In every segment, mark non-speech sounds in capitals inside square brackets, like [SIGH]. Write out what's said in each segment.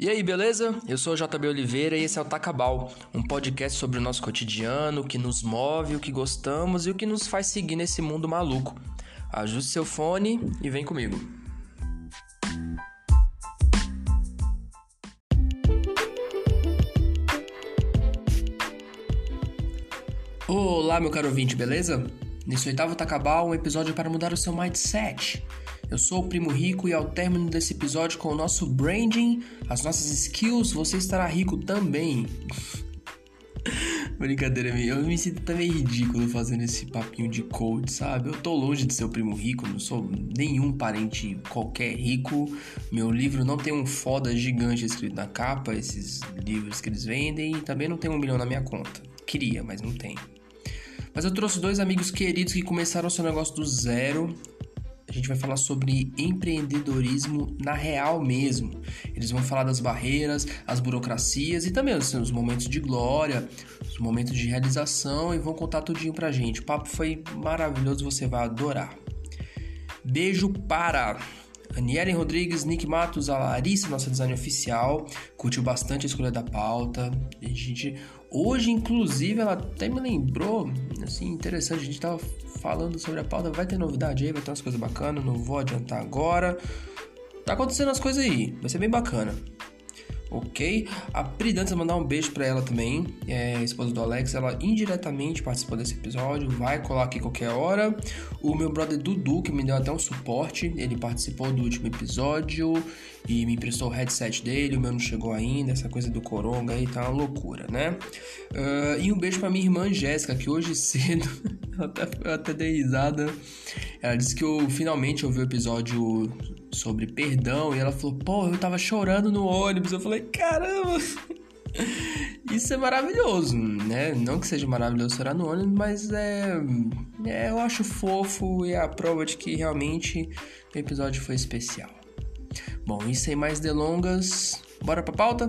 E aí, beleza? Eu sou o JB Oliveira e esse é o Tacabal, um podcast sobre o nosso cotidiano, o que nos move, o que gostamos e o que nos faz seguir nesse mundo maluco. Ajuste seu fone e vem comigo. Olá, meu caro ouvinte, beleza? Nesse oitavo Tacabal, um episódio para mudar o seu mindset. Eu sou o Primo Rico e ao término desse episódio com o nosso branding, as nossas skills, você estará rico também. [LAUGHS] Brincadeira minha, eu me sinto também ridículo fazendo esse papinho de coach, sabe? Eu tô longe de ser o primo rico, não sou nenhum parente qualquer rico. Meu livro não tem um foda gigante escrito na capa, esses livros que eles vendem, e também não tem um milhão na minha conta. Queria, mas não tem. Mas eu trouxe dois amigos queridos que começaram o seu negócio do zero a gente vai falar sobre empreendedorismo na real mesmo. Eles vão falar das barreiras, as burocracias e também assim, os momentos de glória, os momentos de realização e vão contar tudinho pra gente. O papo foi maravilhoso, você vai adorar. Beijo para Aniele Rodrigues, Nick Matos, a Larissa, nossa design oficial, curtiu bastante a escolha da pauta. A gente, hoje, inclusive, ela até me lembrou, assim, interessante, a gente tava falando sobre a pauta, vai ter novidade aí, vai ter umas coisas bacanas, não vou adiantar agora. Tá acontecendo as coisas aí, vai ser bem bacana ok? A Pri Dantas mandar um beijo para ela também, é, esposa do Alex, ela indiretamente participou desse episódio, vai colar aqui qualquer hora. O meu brother Dudu, que me deu até um suporte, ele participou do último episódio e me emprestou o headset dele, o meu não chegou ainda, essa coisa do coronga aí tá uma loucura, né? Uh, e um beijo pra minha irmã Jéssica, que hoje [LAUGHS] cedo, eu até, até dei risada, ela disse que eu finalmente ouvi o episódio sobre perdão e ela falou: pô, eu tava chorando no ônibus. Eu falei: caramba! [LAUGHS] Isso é maravilhoso, né? Não que seja maravilhoso chorar no ônibus, mas é, é, eu acho fofo e é a prova de que realmente o episódio foi especial. Bom, e sem mais delongas, bora pra pauta?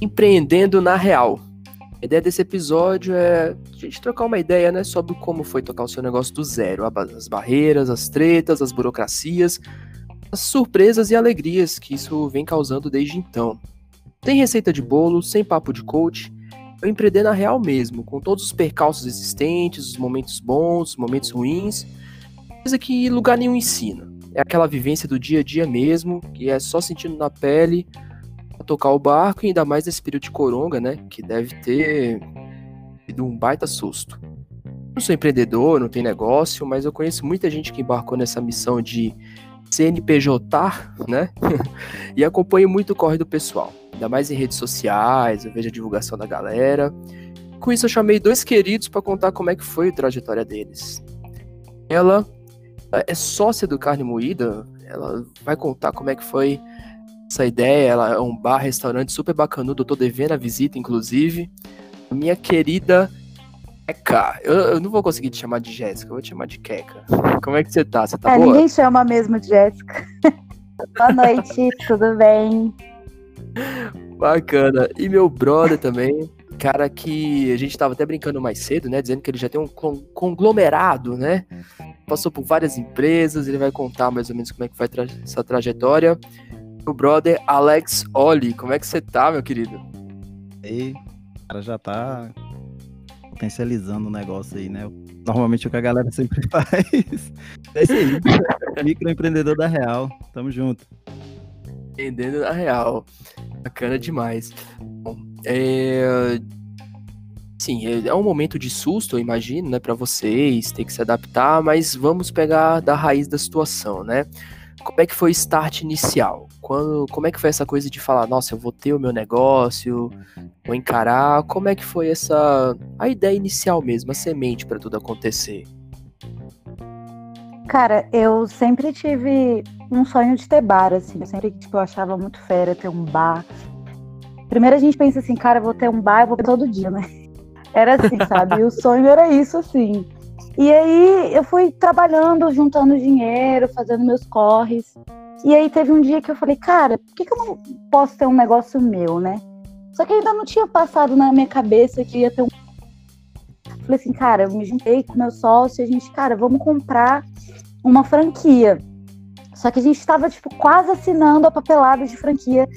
Empreendendo na Real. A ideia desse episódio é a gente trocar uma ideia né, sobre como foi tocar o seu negócio do zero, as barreiras, as tretas, as burocracias, as surpresas e alegrias que isso vem causando desde então. Tem receita de bolo, sem papo de coach, eu empreender na real mesmo, com todos os percalços existentes, os momentos bons, os momentos ruins, coisa que lugar nenhum ensina. É aquela vivência do dia a dia mesmo, que é só sentindo na pele tocar o barco, e ainda mais nesse período de coronga, né? Que deve ter sido um baita susto. Não sou empreendedor, não tenho negócio, mas eu conheço muita gente que embarcou nessa missão de CNPJ, né? [LAUGHS] e acompanho muito o corre do pessoal. Ainda mais em redes sociais, eu vejo a divulgação da galera. Com isso, eu chamei dois queridos para contar como é que foi a trajetória deles. Ela é sócia do Carne Moída, ela vai contar como é que foi essa ideia. Ela é um bar, restaurante super bacanudo. Eu tô devendo a visita, inclusive. Minha querida Keka. Eu, eu não vou conseguir te chamar de Jéssica, eu vou te chamar de Keka. Como é que você tá? Você tá é, boa? Ninguém chama mesmo de Jéssica. [LAUGHS] boa noite, tudo bem? Bacana. E meu brother também, cara que a gente tava até brincando mais cedo, né? Dizendo que ele já tem um conglomerado, né? Passou por várias empresas, ele vai contar mais ou menos como é que foi tra essa trajetória meu brother Alex Oli. Como é que você tá, meu querido? E o cara já tá potencializando o negócio aí, né? Normalmente o que a galera sempre [LAUGHS] faz. É isso aí. Microempreendedor da Real. Tamo junto. Empreendendo da Real. Bacana demais. Bom, é... Sim, é, é um momento de susto, eu imagino, né, para vocês, ter que se adaptar, mas vamos pegar da raiz da situação, né? Como é que foi o start inicial? Quando, como é que foi essa coisa de falar, nossa, eu vou ter o meu negócio, vou encarar? Como é que foi essa a ideia inicial mesmo, a semente para tudo acontecer? Cara, eu sempre tive um sonho de ter bar, assim. Eu sempre tipo, eu achava muito fera ter um bar. Primeiro a gente pensa assim, cara, eu vou ter um bar, eu vou todo dia, né? Era assim, sabe? O sonho era isso, assim. E aí eu fui trabalhando, juntando dinheiro, fazendo meus corres. E aí teve um dia que eu falei, cara, por que, que eu não posso ter um negócio meu, né? Só que ainda não tinha passado na minha cabeça que ia ter um. Falei assim, cara, eu me juntei com meu sócio, a gente, cara, vamos comprar uma franquia. Só que a gente estava tipo quase assinando a papelada de franquia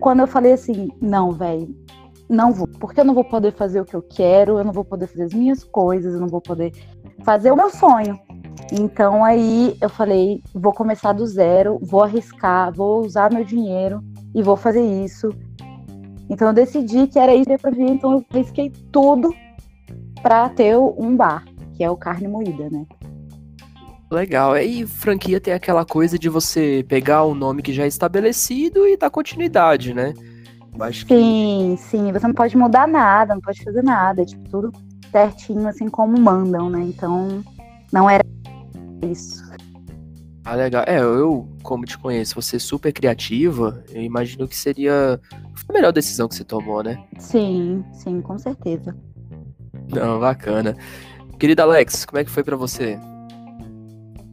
quando eu falei assim, não, velho, não vou, porque eu não vou poder fazer o que eu quero, eu não vou poder fazer as minhas coisas, eu não vou poder fazer o meu sonho. Então aí eu falei, vou começar do zero, vou arriscar, vou usar meu dinheiro e vou fazer isso. Então eu decidi que era isso para vir, então eu arrisquei tudo para ter um bar, que é o carne moída, né? Legal. E franquia tem aquela coisa de você pegar um nome que já é estabelecido e dar continuidade, né? acho sim, que... sim. Você não pode mudar nada, não pode fazer nada. É, tipo, tudo certinho, assim como mandam, né? Então, não era isso. Ah, legal. É, eu, como te conheço, você é super criativa, eu imagino que seria a melhor decisão que você tomou, né? Sim, sim, com certeza. Não, bacana. Querida Alex, como é que foi para você?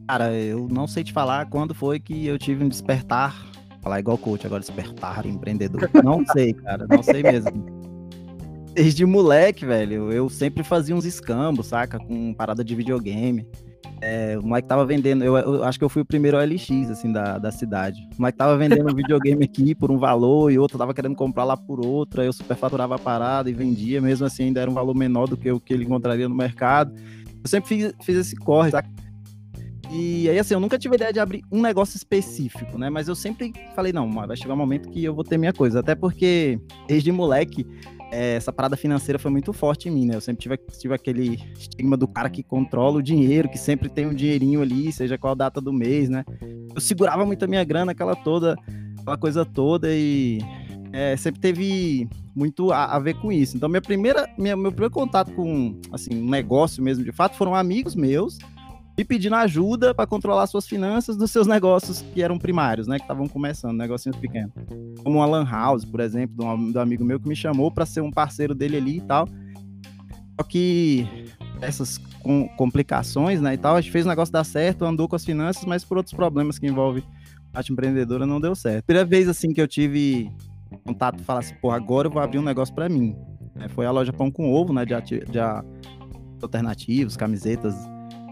Cara, eu não sei te falar quando foi que eu tive um despertar. Falar igual coach, agora despertar empreendedor. Não sei, cara, não sei mesmo. [LAUGHS] Desde moleque, velho, eu sempre fazia uns escambos, saca? Com parada de videogame. É, o moleque tava vendendo, eu, eu, acho que eu fui o primeiro OLX, assim, da, da cidade. O moleque tava vendendo um videogame aqui por um valor e outro tava querendo comprar lá por outro, aí eu superfaturava a parada e vendia, mesmo assim ainda era um valor menor do que o que ele encontraria no mercado. Eu sempre fiz, fiz esse corre, saca? E aí, assim, eu nunca tive ideia de abrir um negócio específico, né? Mas eu sempre falei, não, vai chegar um momento que eu vou ter minha coisa. Até porque, desde moleque, é, essa parada financeira foi muito forte em mim, né? Eu sempre tive, tive aquele estigma do cara que controla o dinheiro, que sempre tem um dinheirinho ali, seja qual a data do mês, né? Eu segurava muito a minha grana, aquela toda, aquela coisa toda, e é, sempre teve muito a, a, ver com isso. Então, minha primeira, minha, meu primeiro contato com, assim, um negócio mesmo, de fato, foram amigos meus, e pedindo ajuda para controlar suas finanças dos seus negócios que eram primários, né? Que estavam começando, negocinhos pequenos. Como uma Lan House, por exemplo, do, um, amigo meu que me chamou para ser um parceiro dele ali e tal. Só que essas com, complicações, né, e tal, a gente fez o negócio dar certo, andou com as finanças, mas por outros problemas que envolvem a arte empreendedora não deu certo. Primeira vez, assim, que eu tive contato e falar assim, pô, agora eu vou abrir um negócio para mim. É, foi a loja Pão com Ovo, né, de, de alternativos, camisetas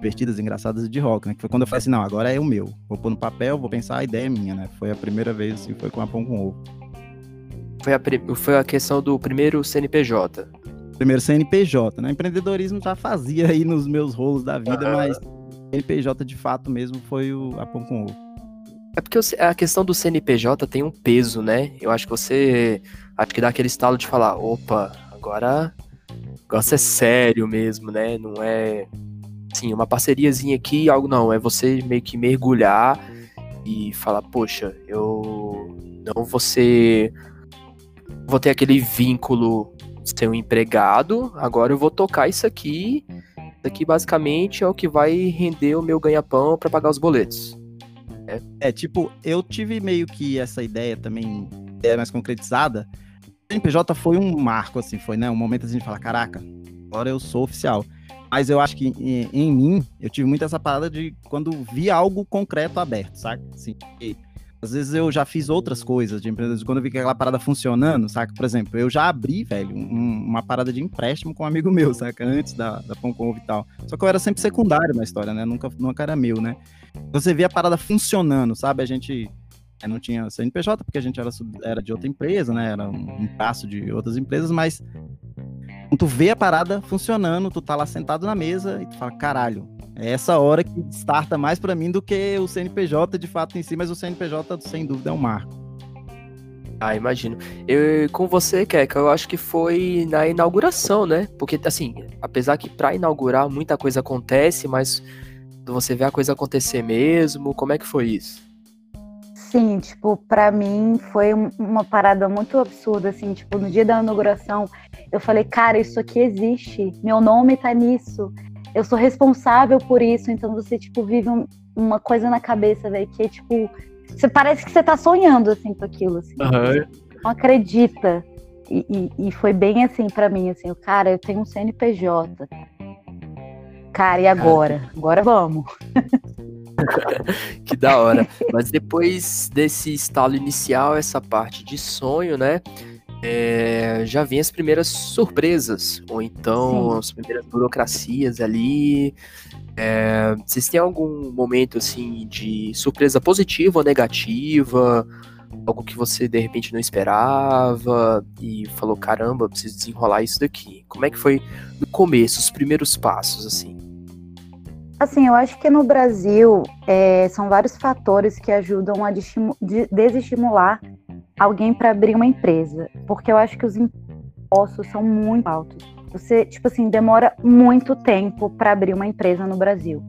divertidas, engraçadas de rock, né? Que foi quando eu falei assim, não, agora é o meu. Vou pôr no papel, vou pensar, a ideia é minha, né? Foi a primeira vez, assim, foi com a pão com ovo. Foi a, foi a questão do primeiro CNPJ. Primeiro CNPJ, né? Empreendedorismo já fazia aí nos meus rolos da vida, mas CNPJ de fato mesmo foi o a pão com ovo. É porque a questão do CNPJ tem um peso, né? Eu acho que você. Acho que dá aquele estalo de falar: opa, agora o negócio é sério mesmo, né? Não é assim, uma parceriazinha aqui, algo não, é você meio que mergulhar e falar, poxa, eu não vou ser vou ter aquele vínculo ser um empregado, agora eu vou tocar isso aqui. Isso aqui basicamente é o que vai render o meu ganha-pão para pagar os boletos. É. é, tipo, eu tive meio que essa ideia também, ideia mais concretizada. O NPJ foi um marco, assim, foi, né? Um momento assim de falar, caraca, agora eu sou oficial. Mas eu acho que em, em, mim, eu tive muito essa parada de quando vi algo concreto aberto, saca? Assim, às vezes eu já fiz outras coisas de empreendedorismo, quando eu vi aquela parada funcionando, saca? Por exemplo, eu já abri, velho, um, uma parada de empréstimo com um amigo meu, saca? Antes da, da Ovo e tal. Só que eu era sempre secundário na história, né? Nunca, nunca era meu, né? Você vê a parada funcionando, sabe? A gente é, não tinha CNPJ, porque a gente era, era de outra empresa, né? Era um, um passo de outras empresas, mas tu vê a parada funcionando, tu tá lá sentado na mesa e tu fala, caralho, é essa hora que starta mais para mim do que o CNPJ de fato em si, mas o CNPJ sem dúvida é um marco. Ah, imagino. Eu com você, Keka, eu acho que foi na inauguração, né? Porque assim, apesar que para inaugurar muita coisa acontece, mas você vê a coisa acontecer mesmo, como é que foi isso? Sim, tipo, para mim foi uma parada muito absurda, assim, tipo, no dia da inauguração, eu falei, cara, isso aqui existe, meu nome tá nisso, eu sou responsável por isso, então você, tipo, vive um, uma coisa na cabeça, velho, que é, tipo, você parece que você tá sonhando, assim, com aquilo, assim, uhum. não acredita, e, e, e, foi bem assim para mim, assim, cara, eu tenho um CNPJ, cara, e agora? Agora vamos. [LAUGHS] [LAUGHS] que da hora. Mas depois desse estalo inicial, essa parte de sonho, né? é, já vem as primeiras surpresas, ou então Sim. as primeiras burocracias ali. É, vocês têm algum momento assim de surpresa positiva ou negativa? Algo que você de repente não esperava e falou: caramba, preciso desenrolar isso daqui. Como é que foi no começo, os primeiros passos, assim? Assim, eu acho que no Brasil é, são vários fatores que ajudam a desestimular alguém para abrir uma empresa, porque eu acho que os impostos são muito altos. Você, tipo assim, demora muito tempo para abrir uma empresa no Brasil.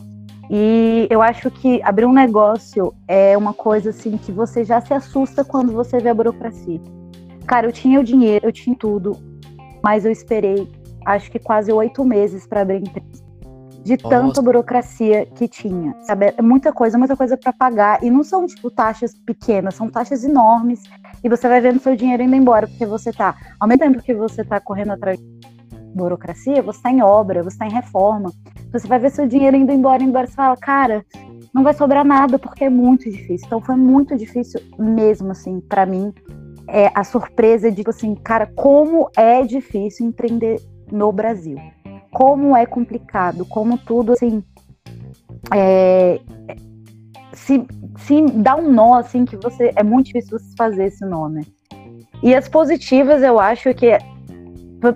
E eu acho que abrir um negócio é uma coisa assim que você já se assusta quando você vê a burocracia. Cara, eu tinha o dinheiro, eu tinha tudo, mas eu esperei acho que quase oito meses para abrir a empresa. De Nossa. tanta burocracia que tinha, sabe? É muita coisa, muita coisa para pagar. E não são, tipo, taxas pequenas, são taxas enormes. E você vai vendo seu dinheiro indo embora, porque você tá, ao mesmo tempo que você tá correndo atrás de burocracia, você tá em obra, você tá em reforma. Você vai ver seu dinheiro indo embora, indo embora. Você fala, cara, não vai sobrar nada, porque é muito difícil. Então foi muito difícil mesmo, assim, para mim. É, a surpresa de, tipo assim, cara, como é difícil empreender no Brasil. Como é complicado, como tudo assim. É, se, se dá um nó, assim, que você. É muito difícil você fazer esse nó, né? E as positivas, eu acho que,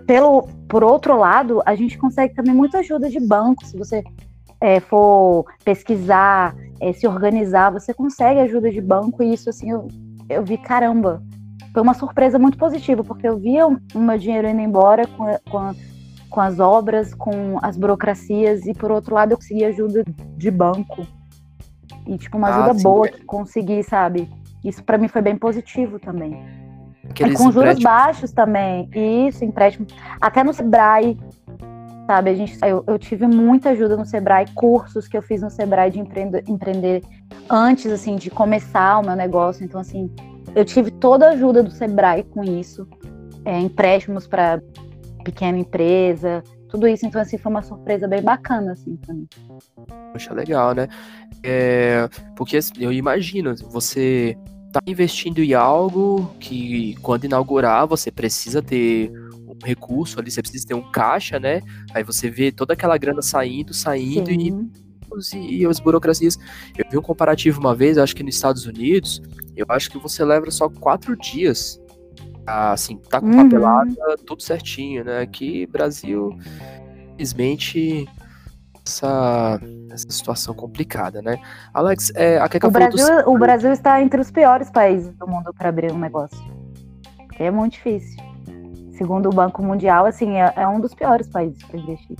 pelo, por outro lado, a gente consegue também muita ajuda de banco. Se você é, for pesquisar, é, se organizar, você consegue ajuda de banco. E isso, assim, eu, eu vi, caramba, foi uma surpresa muito positiva, porque eu via o meu dinheiro indo embora com, com com as obras, com as burocracias, e por outro lado eu consegui ajuda de banco. E, tipo, uma ajuda ah, boa que consegui, sabe? Isso para mim foi bem positivo também. Aqueles e com juros baixos também. Isso, empréstimo. Até no Sebrae, sabe? A gente, eu, eu, tive muita ajuda no Sebrae, cursos que eu fiz no Sebrae de empreender, empreender antes, assim, de começar o meu negócio. Então, assim, eu tive toda a ajuda do Sebrae com isso. É, empréstimos para pequena empresa, tudo isso. Então, assim, foi uma surpresa bem bacana, assim, pra mim. Poxa, legal, né? É, porque assim, eu imagino, você tá investindo em algo que quando inaugurar você precisa ter um recurso ali, você precisa ter um caixa, né? Aí você vê toda aquela grana saindo, saindo Sim. e, e as burocracias. Eu vi um comparativo uma vez, acho que nos Estados Unidos, eu acho que você leva só quatro dias assim, tá com uhum. papelada, tudo certinho, né? Aqui, Brasil, infelizmente, essa, essa situação complicada, né? Alex, é, a que o, Brasil, o Brasil está entre os piores países do mundo para abrir um negócio. Porque é muito difícil. Segundo o Banco Mundial, assim, é, é um dos piores países para investir.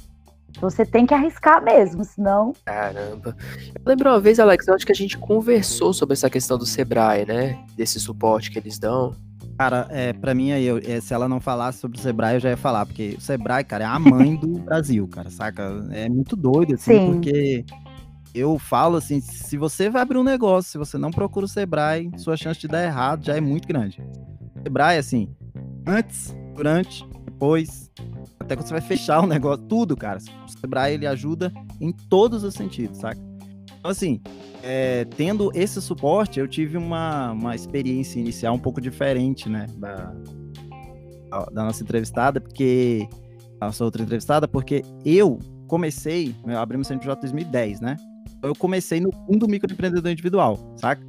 Você tem que arriscar mesmo, senão. Caramba. Eu lembro uma vez, Alex, eu acho que a gente conversou sobre essa questão do Sebrae, né? Desse suporte que eles dão. Cara, é, pra mim aí, eu, é, se ela não falasse sobre o Sebrae, eu já ia falar, porque o Sebrae, cara, é a mãe do Brasil, cara, saca? É muito doido, assim, Sim. porque eu falo assim, se você vai abrir um negócio, se você não procura o Sebrae, sua chance de dar errado já é muito grande. O Sebrae, assim, antes, durante, depois, até quando você vai fechar o negócio, tudo, cara. O Sebrae, ele ajuda em todos os sentidos, saca? Então, assim, é, tendo esse suporte, eu tive uma, uma experiência inicial um pouco diferente, né, da, da nossa entrevistada, porque a nossa outra entrevistada, porque eu comecei, eu abri meu CNPJ em 2010, né? Eu comecei no fundo microempreendedor individual, saca?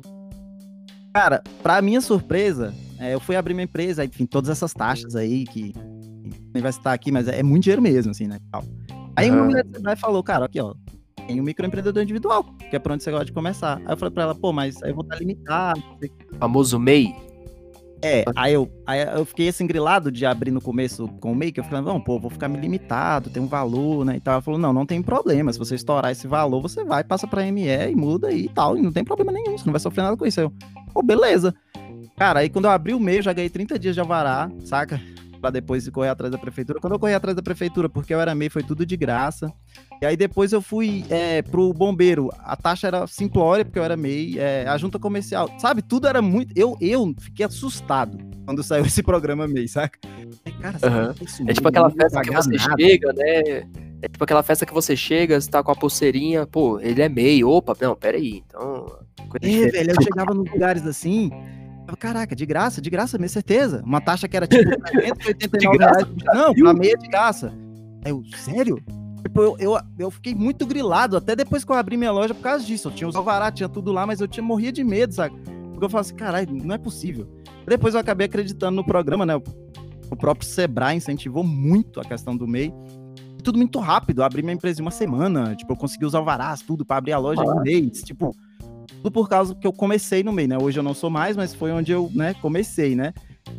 Cara, pra minha surpresa, é, eu fui abrir minha empresa, enfim, todas essas taxas aí que nem vai estar aqui, mas é, é muito dinheiro mesmo, assim, né? Aí uhum. uma mulher falou, cara, aqui, ó, tem o microempreendedor individual, que é pra onde você gosta de começar. Aí eu falei pra ela, pô, mas aí eu vou estar limitado. Famoso MEI? É, aí eu, aí eu fiquei assim, grilado de abrir no começo com o MEI, que eu falei, não, pô, vou ficar me limitado, tem um valor, né, e tal. Ela falou, não, não tem problema, se você estourar esse valor, você vai, passa pra ME e muda e tal, e não tem problema nenhum, você não vai sofrer nada com isso. Aí eu, pô, beleza. Cara, aí quando eu abri o MEI, eu já ganhei 30 dias de alvará, saca? Pra depois correr atrás da prefeitura. Quando eu corri atrás da prefeitura, porque eu era MEI, foi tudo de graça. E aí depois eu fui é, pro bombeiro. A taxa era simplória, porque eu era MEI. É, a junta comercial, sabe? Tudo era muito. Eu, eu fiquei assustado quando saiu [LAUGHS] esse programa MEI, saca? Cara, uhum. é tipo aquela festa que você nada. chega, né? É tipo aquela festa que você chega, você tá com a pulseirinha, pô, ele é MEI. Opa, não, pera aí. Então. É, velho, eu chegava nos lugares assim. Caraca, de graça, de graça, minha certeza. Uma taxa que era tipo [LAUGHS] 389 reais. Não, pra meia de graça. Aí eu, sério? Tipo, eu, eu, eu, fiquei muito grilado, até depois que eu abri minha loja por causa disso. Eu tinha os alvará, tinha tudo lá, mas eu tinha morria de medo, sabe? Porque eu falo assim, caralho, não é possível. Depois eu acabei acreditando no programa, né? O próprio Sebrae incentivou muito a questão do MEI. Tudo muito rápido. Eu abri minha empresa em uma semana. Tipo, eu consegui os alvarás, tudo, para abrir a loja em um mês. Tipo, tudo por causa que eu comecei no MEI, né? Hoje eu não sou mais, mas foi onde eu, né, comecei, né?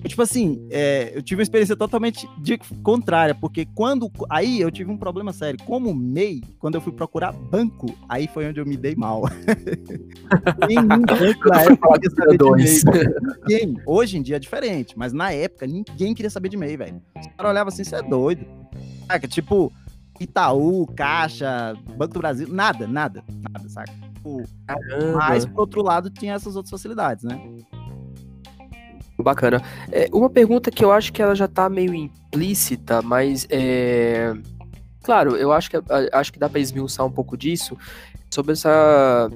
Tipo assim, é, eu tive uma experiência totalmente de, contrária, porque quando. Aí eu tive um problema sério. Como MEI, quando eu fui procurar banco, aí foi onde eu me dei mal. [LAUGHS] Banco na época queria saber de MEI. Ninguém. Hoje em dia é diferente, mas na época ninguém queria saber de MEI, velho. Os caras olhavam assim, você é doido. Saca? Tipo, Itaú, Caixa, Banco do Brasil, nada, nada, nada, saca? Tipo, mas, por outro lado, tinha essas outras facilidades, né? Bacana. É, uma pergunta que eu acho que ela já tá meio implícita, mas é. Claro, eu acho que, acho que dá para esmiuçar um pouco disso sobre essa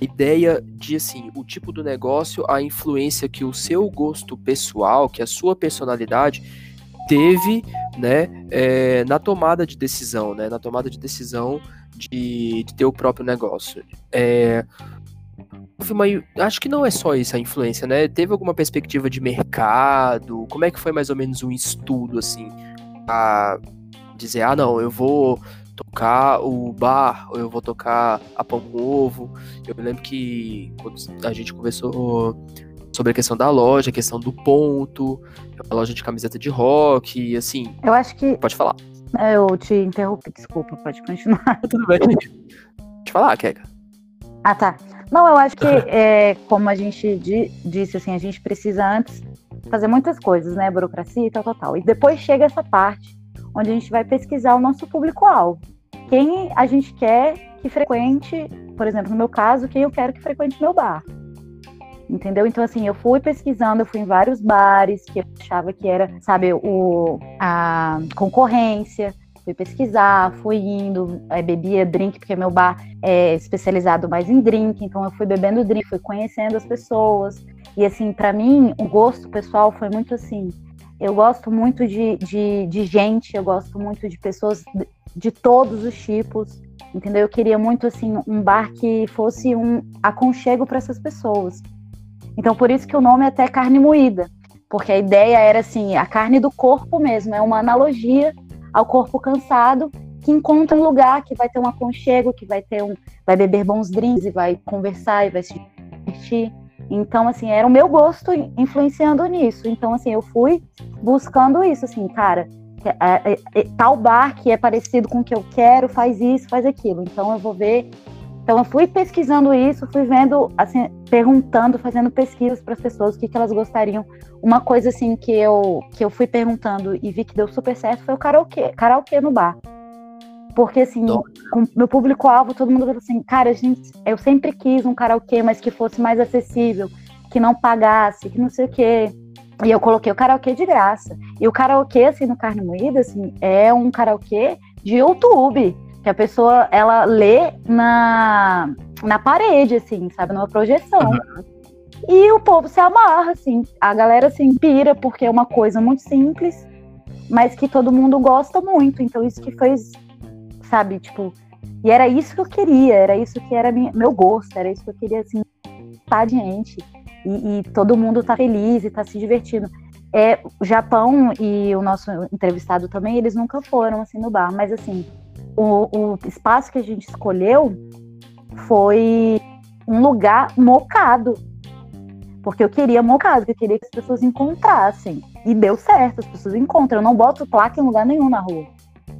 ideia de assim, o tipo do negócio, a influência que o seu gosto pessoal, que a sua personalidade teve, né, é, na tomada de decisão, né, na tomada de decisão de, de ter o próprio negócio. É, uma, acho que não é só isso a influência, né? Teve alguma perspectiva de mercado? Como é que foi mais ou menos um estudo, assim, a dizer, ah, não, eu vou tocar o bar, ou eu vou tocar a pão com ovo. Eu me lembro que quando a gente conversou sobre a questão da loja, a questão do ponto, a loja de camiseta de rock, assim. Eu acho que. Pode falar. É, eu te interrompi, desculpa, pode continuar. [LAUGHS] Tudo bem. Pode falar, Keka. Ah, tá. Não, eu acho que, é, como a gente disse, assim, a gente precisa antes fazer muitas coisas, né? Burocracia e tal, tal, tal. E depois chega essa parte onde a gente vai pesquisar o nosso público-alvo. Quem a gente quer que frequente, por exemplo, no meu caso, quem eu quero que frequente meu bar. Entendeu? Então, assim, eu fui pesquisando, eu fui em vários bares que eu achava que era, sabe, o, a concorrência fui pesquisar, fui indo, é, bebia drink, porque meu bar é especializado mais em drink, então eu fui bebendo drink, fui conhecendo as pessoas. E assim, para mim, o gosto pessoal foi muito assim. Eu gosto muito de, de, de gente, eu gosto muito de pessoas de, de todos os tipos, entendeu? Eu queria muito assim um bar que fosse um aconchego para essas pessoas. Então por isso que o nome é até carne moída, porque a ideia era assim, a carne do corpo mesmo, é uma analogia ao corpo cansado que encontra um lugar que vai ter um aconchego, que vai ter um, vai beber bons drinks e vai conversar e vai se divertir. Então, assim, era o meu gosto influenciando nisso. Então, assim, eu fui buscando isso, assim, cara, é, é, é, tal bar que é parecido com o que eu quero, faz isso, faz aquilo. Então, eu vou ver. Então, eu fui pesquisando isso, fui vendo, assim, perguntando, fazendo pesquisas para as pessoas o que, que elas gostariam uma coisa assim que eu, que eu fui perguntando e vi que deu super certo foi o karaokê, karaokê no bar. Porque, assim, com meu público-alvo, todo mundo falou assim, cara, gente, eu sempre quis um karaokê, mas que fosse mais acessível, que não pagasse, que não sei o quê. E eu coloquei o karaokê de graça. E o karaokê, assim, no Carne Moída, assim, é um karaokê de YouTube, que a pessoa, ela lê na, na parede, assim, sabe, numa projeção. Uhum. E o povo se amarra, assim. A galera se assim, pira porque é uma coisa muito simples, mas que todo mundo gosta muito. Então, isso que fez, sabe, tipo. E era isso que eu queria, era isso que era minha, meu gosto, era isso que eu queria, assim, estar adiante. E, e todo mundo tá feliz e tá se divertindo. É, o Japão e o nosso entrevistado também, eles nunca foram, assim, no bar. Mas, assim, o, o espaço que a gente escolheu foi um lugar mocado porque eu queria mocado, eu queria que as pessoas encontrassem. E deu certo, as pessoas encontram. Eu não boto placa em lugar nenhum na rua.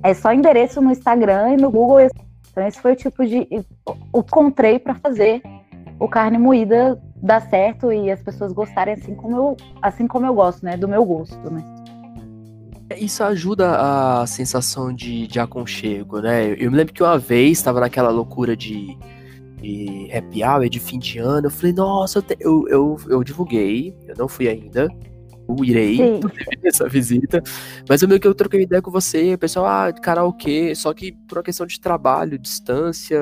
É só endereço no Instagram e no Google. Então, esse foi o tipo de. O que encontrei para fazer o carne moída dar certo e as pessoas gostarem assim como eu, assim como eu gosto, né? Do meu gosto, né? Isso ajuda a sensação de, de aconchego, né? Eu me lembro que uma vez estava naquela loucura de de happy hour de fim de ano. Eu falei, nossa, eu, eu, eu, eu, divulguei, eu não fui ainda. Eu irei [LAUGHS] essa visita. Mas eu meio que eu troquei ideia com você, o pessoal, ah, karaokê, só que por uma questão de trabalho, distância,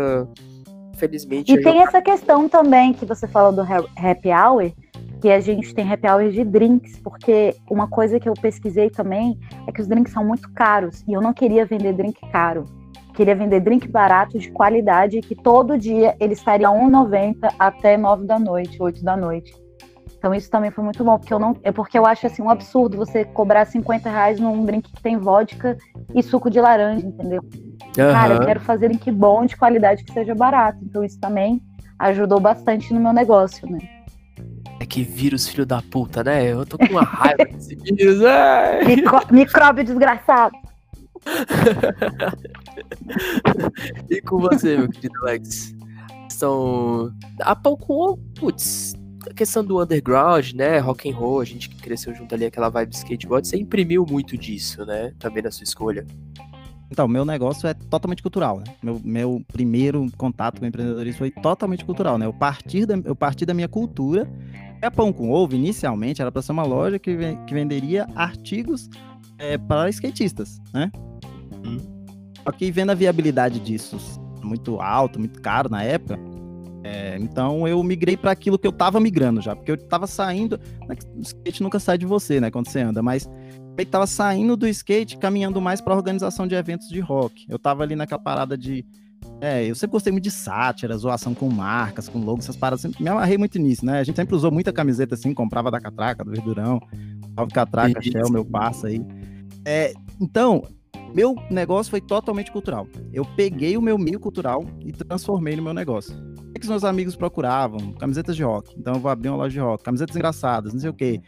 felizmente. E tem essa questão também que você falou do happy hour, que a gente tem happy hour de drinks, porque uma coisa que eu pesquisei também é que os drinks são muito caros e eu não queria vender drink caro. Queria vender drink barato, de qualidade, que todo dia ele estaria 1,90 até 9 da noite, 8 da noite. Então isso também foi muito bom, porque eu não. É porque eu acho assim um absurdo você cobrar 50 reais num drink que tem vodka e suco de laranja, entendeu? Uhum. Cara, eu quero fazer drink bom, de qualidade, que seja barato. Então isso também ajudou bastante no meu negócio, né? É que vírus, filho da puta, né? Eu tô com uma raiva [LAUGHS] desse vírus. Micro... Micróbio desgraçado. e com você, meu querido Alex? São. Há pouco, putz, a questão do underground, né? Rock and roll, a gente que cresceu junto ali, aquela vibe skateboard, você imprimiu muito disso, né? Também na sua escolha. Então, meu negócio é totalmente cultural, né? Meu, meu primeiro contato com empreendedorismo foi totalmente cultural, né? Eu parti da, eu parti da minha cultura. A Pão com Ovo, inicialmente, era para ser uma loja que, que venderia artigos é, para skatistas, né? Hum. Só que vendo a viabilidade disso muito alto, muito caro na época, é, então eu migrei para aquilo que eu tava migrando já, porque eu tava saindo. É o skate nunca sai de você, né, quando você anda, mas eu tava saindo do skate, caminhando mais para organização de eventos de rock. Eu tava ali naquela parada de. É, eu sempre gostei muito de sátira, zoação com marcas, com logos, essas paradas. Sempre me amarrei muito nisso, né? A gente sempre usou muita camiseta assim, comprava da Catraca, do Verdurão, Salve Catraca, Isso. Shell, meu passa aí. É, então, meu negócio foi totalmente cultural. Eu peguei o meu meio cultural e transformei no meu negócio que os meus amigos procuravam? Camisetas de rock. Então eu vou abrir uma loja de rock. Camisetas engraçadas, não sei o quê.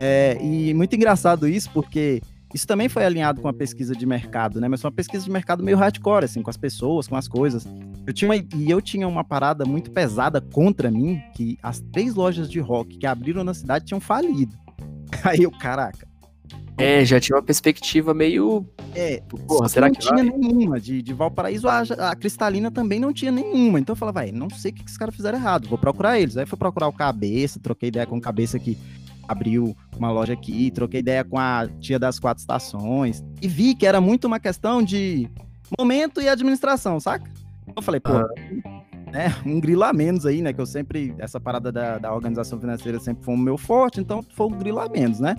É, e muito engraçado isso, porque isso também foi alinhado com a pesquisa de mercado, né? Mas foi uma pesquisa de mercado meio hardcore, assim, com as pessoas, com as coisas. Eu tinha uma, e eu tinha uma parada muito pesada contra mim, que as três lojas de rock que abriram na cidade tinham falido. [LAUGHS] Aí eu, caraca, é, já tinha uma perspectiva meio. É, porra, será não que tinha vai? nenhuma. De, de Valparaíso, a, a, Cristalina também não tinha nenhuma. Então eu falava, vai, não sei o que, que os caras fizeram errado, vou procurar eles. Aí fui procurar o Cabeça, troquei ideia com o Cabeça que abriu uma loja aqui, troquei ideia com a tia das quatro estações. E vi que era muito uma questão de momento e administração, saca? Eu falei, pô. Né, um grilo a menos aí, né? Que eu sempre. Essa parada da, da organização financeira sempre foi o meu forte, então foi um grilo a menos, né?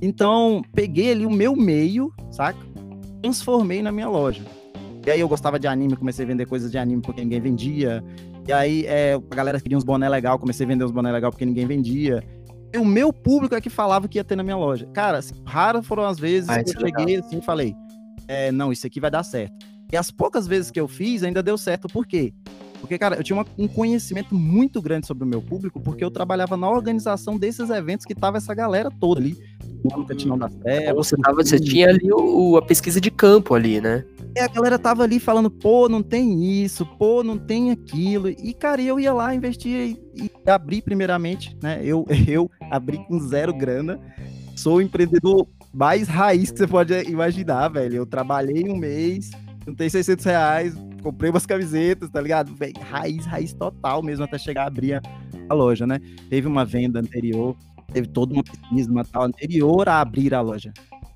Então, peguei ali o meu meio, saca? Transformei na minha loja. E aí eu gostava de anime, comecei a vender coisas de anime porque ninguém vendia. E aí é, a galera queria uns boné legal, comecei a vender uns boné legal porque ninguém vendia. E o meu público é que falava que ia ter na minha loja. Cara, assim, raras foram as vezes ah, que eu é cheguei legal. assim e falei: é, não, isso aqui vai dar certo. E as poucas vezes que eu fiz, ainda deu certo. Por quê? Porque, cara, eu tinha uma, um conhecimento muito grande sobre o meu público, porque eu trabalhava na organização desses eventos que tava essa galera toda ali. Cantinão da Terra. Você, tava, você tinha ali o, a pesquisa de campo ali, né? É, a galera tava ali falando, pô, não tem isso, pô, não tem aquilo. E, cara, eu ia lá, investir e, e abrir primeiramente, né? Eu, [LAUGHS] eu abri com zero grana. Sou o empreendedor mais raiz que você pode imaginar, velho. Eu trabalhei um mês, juntei 600 reais, comprei umas camisetas, tá ligado? Raiz, raiz total mesmo, até chegar a abrir a, loja, né? Teve uma venda anterior, teve toda uma pesquisa, uma tal anterior a abrir a loja.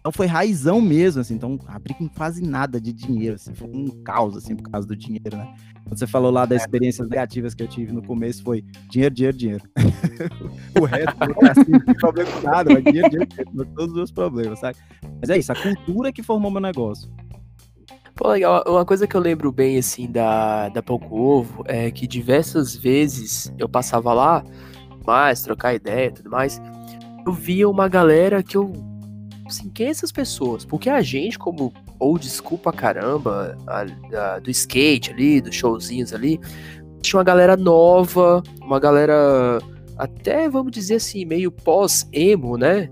Então foi raizão mesmo, assim, então abri com quase nada de dinheiro, assim, foi um caos, assim, por causa do dinheiro, né? Quando você falou lá das experiências negativas que eu tive no começo, foi dinheiro, dinheiro, dinheiro. o resto [LAUGHS] não é assim, não tem problema com nada, mas dinheiro, dinheiro, dinheiro, todos os meus problemas, sabe? Mas é isso, a cultura que formou meu negócio. Pô, legal. Uma coisa que eu lembro bem, assim, da, da Pouco Ovo é que diversas vezes eu passava lá, mais, trocar ideia e tudo mais, eu via uma galera que eu. Assim, quem é essas pessoas? Porque a gente, como ou desculpa caramba, a, a, do skate ali, dos showzinhos ali, tinha uma galera nova, uma galera até, vamos dizer assim, meio pós-emo, né?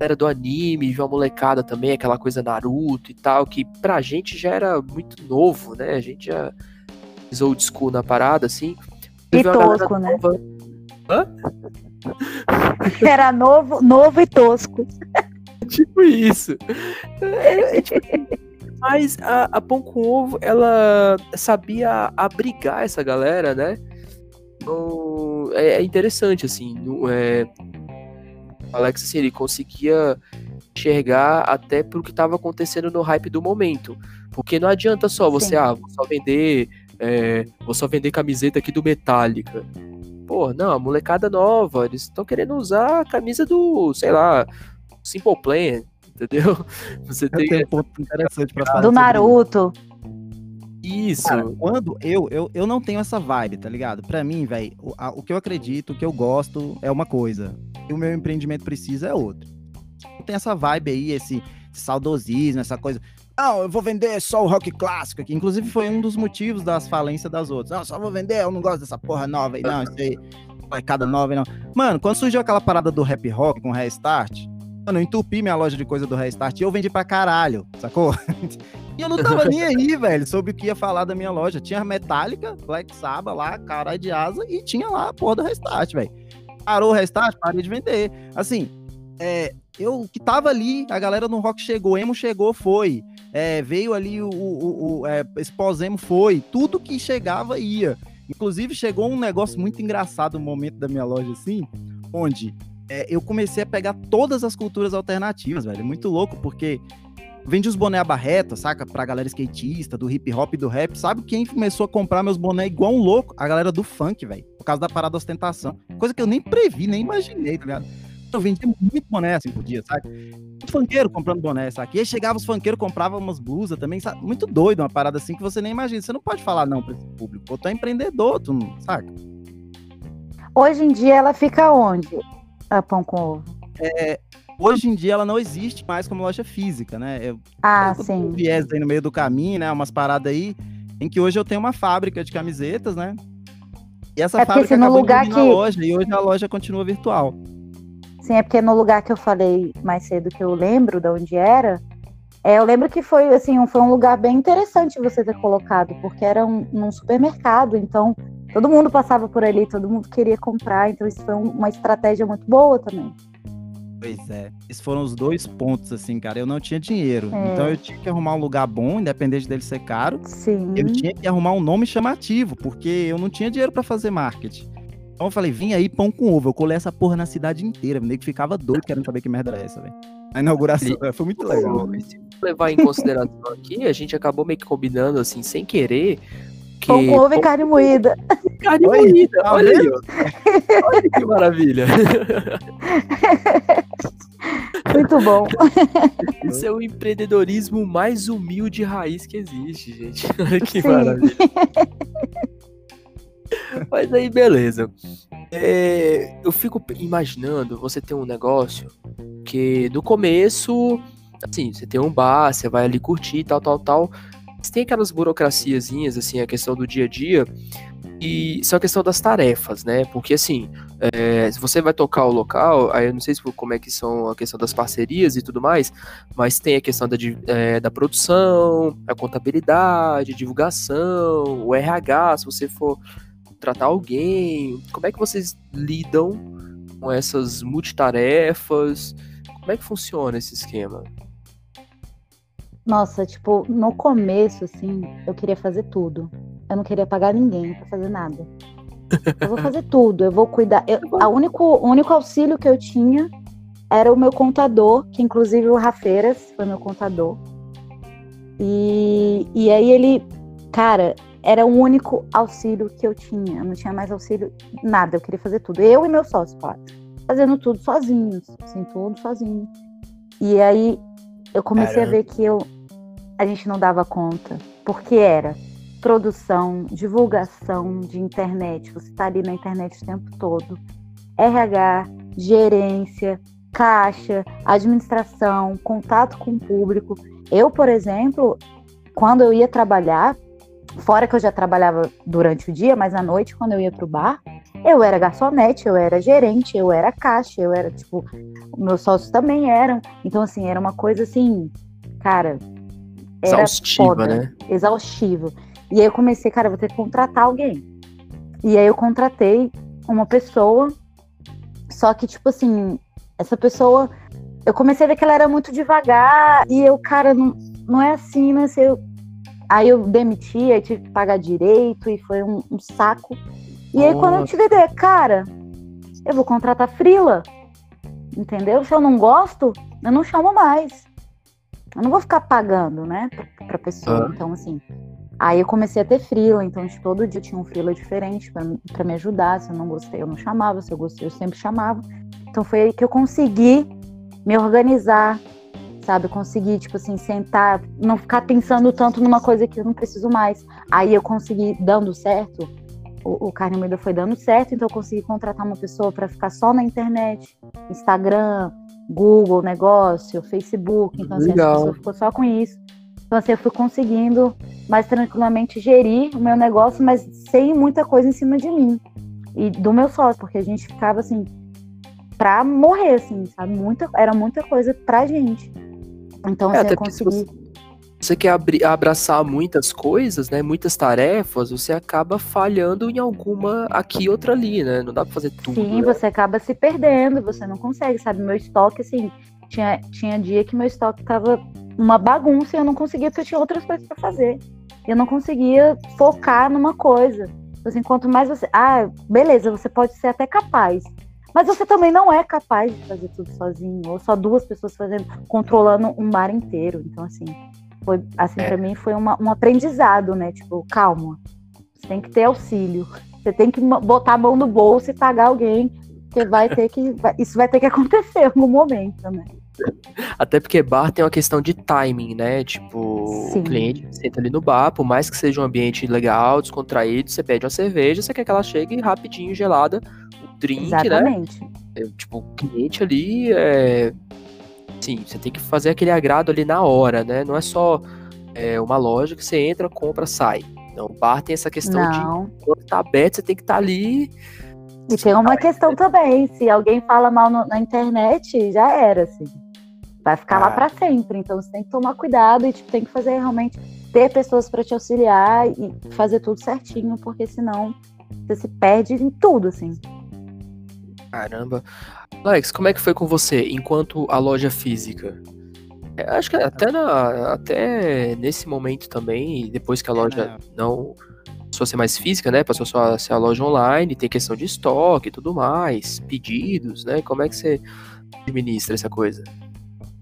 Era do anime, de uma molecada também, aquela coisa Naruto e tal, que pra gente já era muito novo, né? A gente já fez old school na parada, assim. E tosco, né? Nova. Hã? Era novo, novo e tosco. [LAUGHS] tipo isso. É, é, tipo, mas a, a Pão com Ovo, ela sabia abrigar essa galera, né? Então, é, é interessante, assim. É, Alex, assim, ele conseguia enxergar até pro que estava acontecendo no hype do momento. Porque não adianta só você, Sim. ah, vou só vender. É, vou só vender camiseta aqui do Metallica. Pô, não, a molecada nova, eles estão querendo usar a camisa do, sei lá, Simple Plan, entendeu? [LAUGHS] Você tem, tem um ponto interessante pra falar. Do Naruto. Isso. Cara, quando eu, eu, eu não tenho essa vibe, tá ligado? Pra mim, velho, o, o que eu acredito, o que eu gosto é uma coisa. E o meu empreendimento precisa é outra. Tem essa vibe aí, esse saudosismo, essa coisa. Não, eu vou vender só o rock clássico aqui. Inclusive, foi um dos motivos das falências das outras. Não, só vou vender, eu não gosto dessa porra nova aí, não. Isso aí, cada nova aí, não. Mano, quando surgiu aquela parada do rap rock com Restart, mano, eu entupi minha loja de coisa do Restart e eu vendi pra caralho, sacou? [LAUGHS] E eu não tava nem aí, [LAUGHS] velho, sobre o que ia falar da minha loja. Tinha Metallica, Black Sabbath lá, caralho de asa, e tinha lá a porra do Restart, velho. Parou o Restart, parei de vender. Assim, é, eu que tava ali, a galera no rock chegou, emo chegou, foi. É, veio ali o, o, o é, esse pós-emo, foi. Tudo que chegava ia. Inclusive, chegou um negócio muito engraçado no momento da minha loja, assim, onde é, eu comecei a pegar todas as culturas alternativas, velho. É muito louco, porque vende os boné a barreta, saca? Pra galera skatista, do hip hop e do rap. Sabe quem começou a comprar meus boné igual um louco? A galera do funk, velho. Por causa da parada da ostentação. Coisa que eu nem previ, nem imaginei, tá ligado? Eu vendia muito boné assim por dia, sabe? Muito funkeiro comprando boné, sabe? E aí chegava os funkeiros, compravam umas blusas também, sabe? Muito doido, uma parada assim que você nem imagina. Você não pode falar não pra esse público. Pô, tu é empreendedor, tu não, saca? Hoje em dia ela fica onde? A pão com ovo. Hoje em dia ela não existe mais como loja física, né? Eu, Ah, eu sim. Um viés aí no meio do caminho, né? Umas paradas aí, em que hoje eu tenho uma fábrica de camisetas, né? E essa É fábrica acabou lugar que- loja, e hoje a loja continua virtual. Sim, é porque no lugar que eu falei mais cedo que eu lembro de onde era, é, eu lembro que foi assim, um, foi um lugar bem interessante você ter colocado, porque era um, num supermercado, então todo mundo passava por ali, todo mundo queria comprar, então isso foi um- uma estratégia muito boa também. Pois é. Esses foram os dois pontos, assim, cara. Eu não tinha dinheiro. É. Então eu tinha que arrumar um lugar bom, independente dele ser caro. Sim. Eu tinha que arrumar um nome chamativo, porque eu não tinha dinheiro pra fazer marketing. Então eu falei, vim aí pão com ovo. Eu colei essa porra na cidade inteira. O nego ficava doido querendo saber que merda era essa, velho. A inauguração foi muito legal. [LAUGHS] Se levar em consideração aqui, a gente acabou meio que combinando assim, sem querer. Que Pão com ovo e carne moída. carne Oi, moída, tá olha aí, ó. Olha que maravilha. [LAUGHS] Muito bom. Isso é o empreendedorismo mais humilde raiz que existe, gente. [LAUGHS] Olha que Sim. maravilha. Mas aí, beleza. É, eu fico imaginando você ter um negócio que no começo, assim, você tem um bar, você vai ali curtir, tal, tal, tal. Tem aquelas burocraciazinhas, assim, a questão do dia a dia. E só a questão das tarefas, né? Porque assim, é, se você vai tocar o local, aí eu não sei se como é que são a questão das parcerias e tudo mais, mas tem a questão da, é, da produção, a contabilidade, divulgação, o RH, se você for tratar alguém, como é que vocês lidam com essas multitarefas? Como é que funciona esse esquema? Nossa, tipo, no começo, assim, eu queria fazer tudo. Eu não queria pagar ninguém pra fazer nada. Eu vou fazer [LAUGHS] tudo, eu vou cuidar. Eu, a único, o único auxílio que eu tinha era o meu contador, que inclusive o Rafeiras foi meu contador. E, e aí ele, cara, era o único auxílio que eu tinha. Eu não tinha mais auxílio, nada. Eu queria fazer tudo. Eu e meu sócio, claro. Fazendo tudo sozinhos, assim, tudo sozinho. E aí eu comecei Caramba. a ver que eu, a gente não dava conta. Porque era produção, divulgação de internet. Você está ali na internet o tempo todo. RH, gerência, caixa, administração, contato com o público. Eu, por exemplo, quando eu ia trabalhar, fora que eu já trabalhava durante o dia, mas à noite, quando eu ia pro bar, eu era garçonete, eu era gerente, eu era caixa, eu era, tipo, meus sócios também eram. Então, assim, era uma coisa assim, cara. Era Exaustiva, foda, né? Exaustivo. E aí eu comecei, cara, eu vou ter que contratar alguém. E aí eu contratei uma pessoa, só que, tipo assim, essa pessoa, eu comecei a ver que ela era muito devagar, e eu, cara, não, não é assim, né? Eu... Aí eu demiti, aí tive que pagar direito, e foi um, um saco. E aí quando eu tive ideia, cara, eu vou contratar frila, entendeu? Se eu não gosto, eu não chamo mais. Eu não vou ficar pagando, né, pra, pra pessoa. Ah. Então, assim, Aí eu comecei a ter frila, então tipo, todo dia tinha um frila diferente para me ajudar. Se eu não gostei, eu não chamava. Se eu gostei, eu sempre chamava. Então foi aí que eu consegui me organizar, sabe? Conseguir, tipo assim, sentar, não ficar pensando tanto numa coisa que eu não preciso mais. Aí eu consegui, dando certo, o, o Carne Moída foi dando certo, então eu consegui contratar uma pessoa para ficar só na internet, Instagram, Google, negócio, Facebook. Então, assim, essa pessoa ficou só com isso. Então, assim, eu fui conseguindo mais tranquilamente gerir o meu negócio, mas sem muita coisa em cima de mim e do meu sócio, porque a gente ficava assim, pra morrer, assim, sabe? Muita, era muita coisa pra gente. Então, é, assim, eu consegui. Você quer abraçar muitas coisas, né? Muitas tarefas, você acaba falhando em alguma aqui outra ali, né? Não dá pra fazer tudo. Sim, né? você acaba se perdendo, você não consegue, sabe? Meu estoque, assim, tinha, tinha dia que meu estoque tava uma bagunça e eu não conseguia, porque eu tinha outras coisas para fazer. Eu não conseguia focar numa coisa. Assim, quanto mais você. Ah, beleza, você pode ser até capaz. Mas você também não é capaz de fazer tudo sozinho, ou só duas pessoas fazendo, controlando um mar inteiro. Então, assim, foi assim, é. para mim foi uma, um aprendizado, né? Tipo, calma. Você tem que ter auxílio. Você tem que botar a mão no bolso e pagar alguém, porque vai ter que. Isso vai ter que [LAUGHS] acontecer em algum momento, né? Até porque bar tem uma questão de timing, né? Tipo, Sim. o cliente senta ali no bar, por mais que seja um ambiente legal, descontraído, você pede uma cerveja, você quer que ela chegue rapidinho, gelada, um drink, né? Exatamente. né? É, tipo, o cliente ali é. Sim, você tem que fazer aquele agrado ali na hora, né? Não é só é, uma loja que você entra, compra, sai. Então, bar tem essa questão Não. de quando tá aberto, você tem que estar tá ali. E tem uma questão também, se alguém fala mal no, na internet, já era, assim. Vai ficar ah. lá para sempre. Então você tem que tomar cuidado e tipo, tem que fazer realmente ter pessoas para te auxiliar e fazer tudo certinho, porque senão você se perde em tudo, assim. Caramba. Alex, como é que foi com você enquanto a loja física? É, acho que até, na, até nesse momento também, depois que a loja é. não passou a ser mais física, né? Passou só a ser a loja online, tem questão de estoque e tudo mais, pedidos, né? Como é que você administra essa coisa?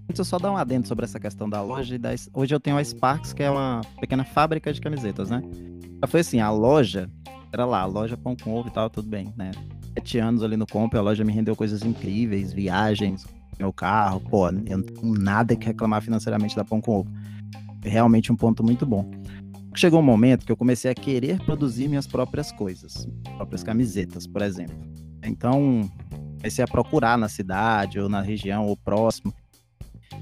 Deixa eu só dar um adendo sobre essa questão da loja. Da... Hoje eu tenho a Sparks, que é uma pequena fábrica de camisetas, né? Foi assim, a loja, era lá, a loja Pão com Ovo e tal, tudo bem, né? Sete anos ali no Comp, a loja me rendeu coisas incríveis, viagens, meu carro, pô, eu não tenho nada que reclamar financeiramente da Pão com Ovo. Realmente um ponto muito bom. Chegou um momento que eu comecei a querer produzir minhas próprias coisas, próprias camisetas, por exemplo. Então, comecei a procurar na cidade ou na região ou próximo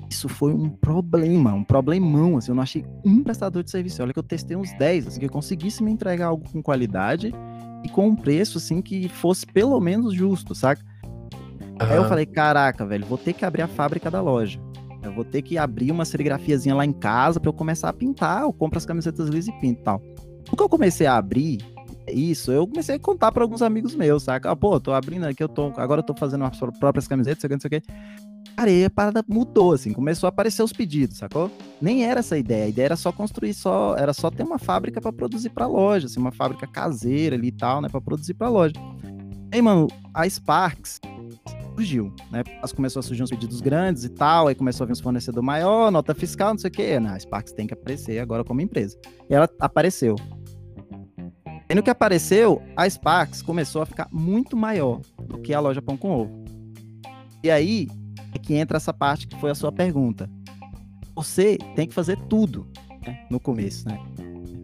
isso foi um problema, um problemão, assim, eu não achei um prestador de serviço. Olha que eu testei uns 10, assim, que conseguisse me entregar algo com qualidade com um preço, assim, que fosse pelo menos justo, saca? Uhum. Aí eu falei, caraca, velho, vou ter que abrir a fábrica da loja. Eu vou ter que abrir uma serigrafiazinha lá em casa para eu começar a pintar. Eu compro as camisetas lisas e pinto e tal. No que eu comecei a abrir isso, eu comecei a contar para alguns amigos meus, saca? Ah, pô, tô abrindo aqui, eu tô, agora eu tô fazendo as próprias camisetas, sei o que, não sei o que. Cara, aí a parada mudou, assim, começou a aparecer os pedidos, sacou? Nem era essa a ideia, a ideia era só construir só, era só ter uma fábrica para produzir para loja, assim, uma fábrica caseira ali e tal, né, para produzir para loja. Aí, mano, a Sparks surgiu, né? As começou a surgir uns pedidos grandes e tal, aí começou a vir uns fornecedor maior, nota fiscal, não sei o quê. Não, a Sparks tem que aparecer agora como empresa. E ela apareceu. E no que apareceu, a Sparks começou a ficar muito maior do que a loja Pão com Ovo. E aí, é que entra essa parte que foi a sua pergunta. Você tem que fazer tudo né, no começo, né?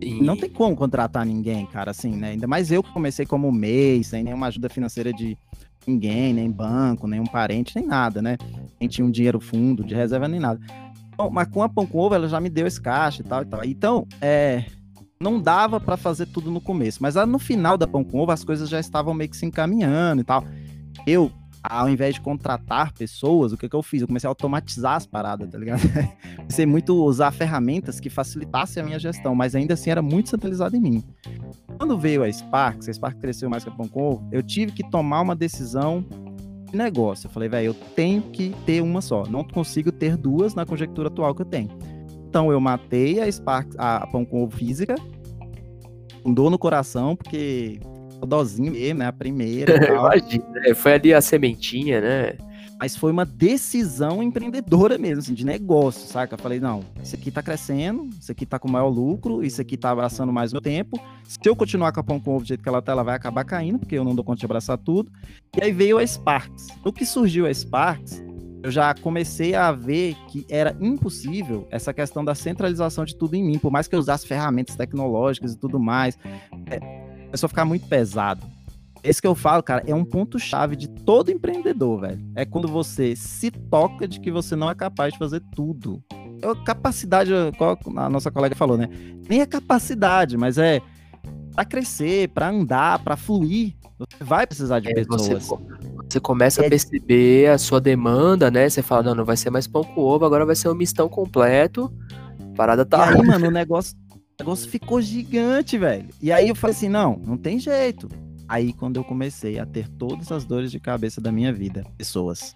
E... Não tem como contratar ninguém, cara, assim, né? Ainda mais eu que comecei como mês, sem nenhuma ajuda financeira de ninguém, nem banco, nem um parente, nem nada, né? Nem tinha um dinheiro fundo de reserva, nem nada. Bom, mas com a Pão com Ovo, ela já me deu esse caixa e tal e tal. Então, é, não dava para fazer tudo no começo, mas no final da Pão com Ovo as coisas já estavam meio que se encaminhando e tal. Eu ao invés de contratar pessoas, o que, que eu fiz? Eu comecei a automatizar as paradas, tá ligado? [LAUGHS] comecei muito a usar ferramentas que facilitassem a minha gestão, mas ainda assim era muito centralizado em mim. Quando veio a Sparks, a Sparks cresceu mais que a Pão eu tive que tomar uma decisão de negócio. Eu falei, velho, eu tenho que ter uma só. Não consigo ter duas na conjectura atual que eu tenho. Então eu matei a Sparks, a Pão com física, com dor no coração, porque dozinho mesmo, né? A primeira. [LAUGHS] Imagina, né? foi ali a sementinha, né? Mas foi uma decisão empreendedora mesmo, assim, de negócio, saca? Eu falei, não, isso aqui tá crescendo, isso aqui tá com maior lucro, isso aqui tá abraçando mais meu tempo. Se eu continuar com a pão com ovo do jeito que ela tá, ela vai acabar caindo, porque eu não dou conta de abraçar tudo. E aí veio a Sparks. No que surgiu a Sparks, eu já comecei a ver que era impossível essa questão da centralização de tudo em mim, por mais que eu usasse ferramentas tecnológicas e tudo mais, é, começou a ficar muito pesado. Esse que eu falo, cara, é um ponto-chave de todo empreendedor, velho. É quando você se toca de que você não é capaz de fazer tudo. É capacidade, qual a nossa colega falou, né? Nem é capacidade, mas é para crescer, para andar, para fluir. Você vai precisar de é, pessoas. Você, você começa é... a perceber a sua demanda, né? Você fala, não, não vai ser mais pão com ovo, agora vai ser um mistão completo. A parada tá. E aí, [LAUGHS] mano, o negócio, o negócio ficou gigante, velho. E aí eu falei assim, não, não tem jeito Aí quando eu comecei a ter todas as dores de cabeça da minha vida, pessoas.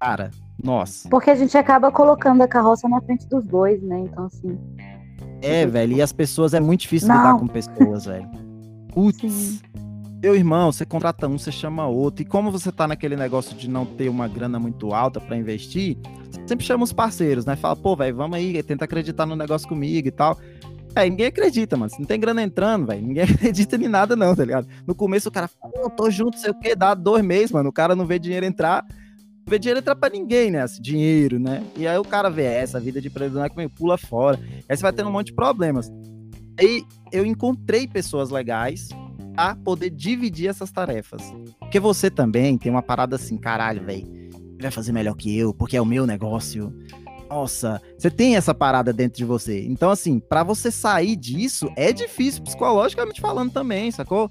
Cara, nossa. Porque a gente acaba colocando a carroça na frente dos bois, né? Então assim. É, velho, e as pessoas é muito difícil Não. lidar com pessoas, velho. Putz. Meu irmão, você contrata um, você chama outro. E como você tá naquele negócio de não ter uma grana muito alta para investir, sempre chama os parceiros, né? Fala, pô, velho, vamos aí, tenta acreditar no negócio comigo e tal. É, ninguém acredita, mano. Se não tem grana entrando, velho, ninguém [LAUGHS] acredita em nada, não, tá ligado? No começo o cara fala, tô junto, sei o quê, dá dois meses, mano. O cara não vê dinheiro entrar. Não vê dinheiro entrar pra ninguém, né? Esse dinheiro, né? E aí o cara vê essa vida de empreendedor que pula fora. Aí você vai tendo um monte de problemas. Aí eu encontrei pessoas legais a poder dividir essas tarefas. Porque você também tem uma parada assim, caralho, velho. Vai fazer melhor que eu, porque é o meu negócio nossa, você tem essa parada dentro de você. Então, assim, para você sair disso, é difícil psicologicamente falando também, sacou?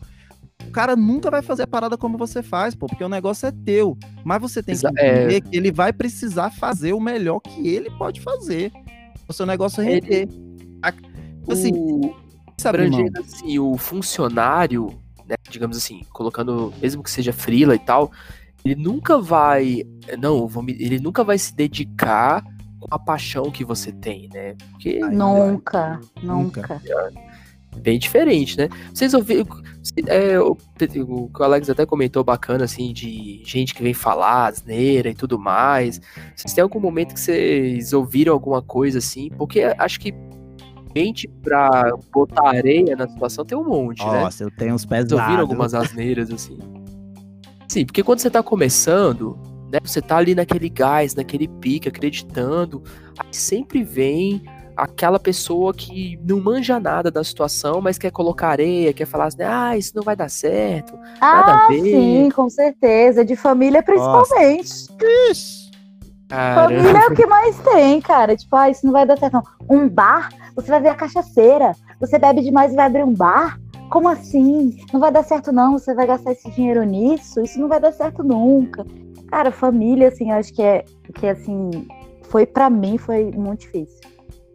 O cara nunca vai fazer a parada como você faz, pô, porque o negócio é teu. Mas você tem que entender é... que ele vai precisar fazer o melhor que ele pode fazer. O seu negócio render. Ele... Assim, o... sabe, assim, o funcionário, né, digamos assim, colocando, mesmo que seja frila e tal, ele nunca vai, não, ele nunca vai se dedicar com a paixão que você tem, né? Porque, nunca, nunca. bem diferente, né? Vocês ouviram. É, o, o que o Alex até comentou bacana, assim, de gente que vem falar, asneira e tudo mais. Vocês têm algum momento que vocês ouviram alguma coisa assim? Porque acho que gente pra botar areia na situação tem um monte, Nossa, né? Nossa, eu tenho uns pesados. Vocês ouviram algumas asneiras, assim? Sim, porque quando você tá começando, né? Você tá ali naquele gás, naquele pique, acreditando. Aí sempre vem aquela pessoa que não manja nada da situação, mas quer colocar areia, quer falar assim, ah, isso não vai dar certo. Ah, sim, com certeza. De família principalmente. Ixi. Família é o que mais tem, cara. Tipo, ah, isso não vai dar certo. Não. Um bar, você vai ver a cachaceira. Você bebe demais e vai abrir um bar. Como assim? Não vai dar certo, não. Você vai gastar esse dinheiro nisso? Isso não vai dar certo nunca. Cara, família, assim, acho que é que assim, foi para mim foi muito difícil.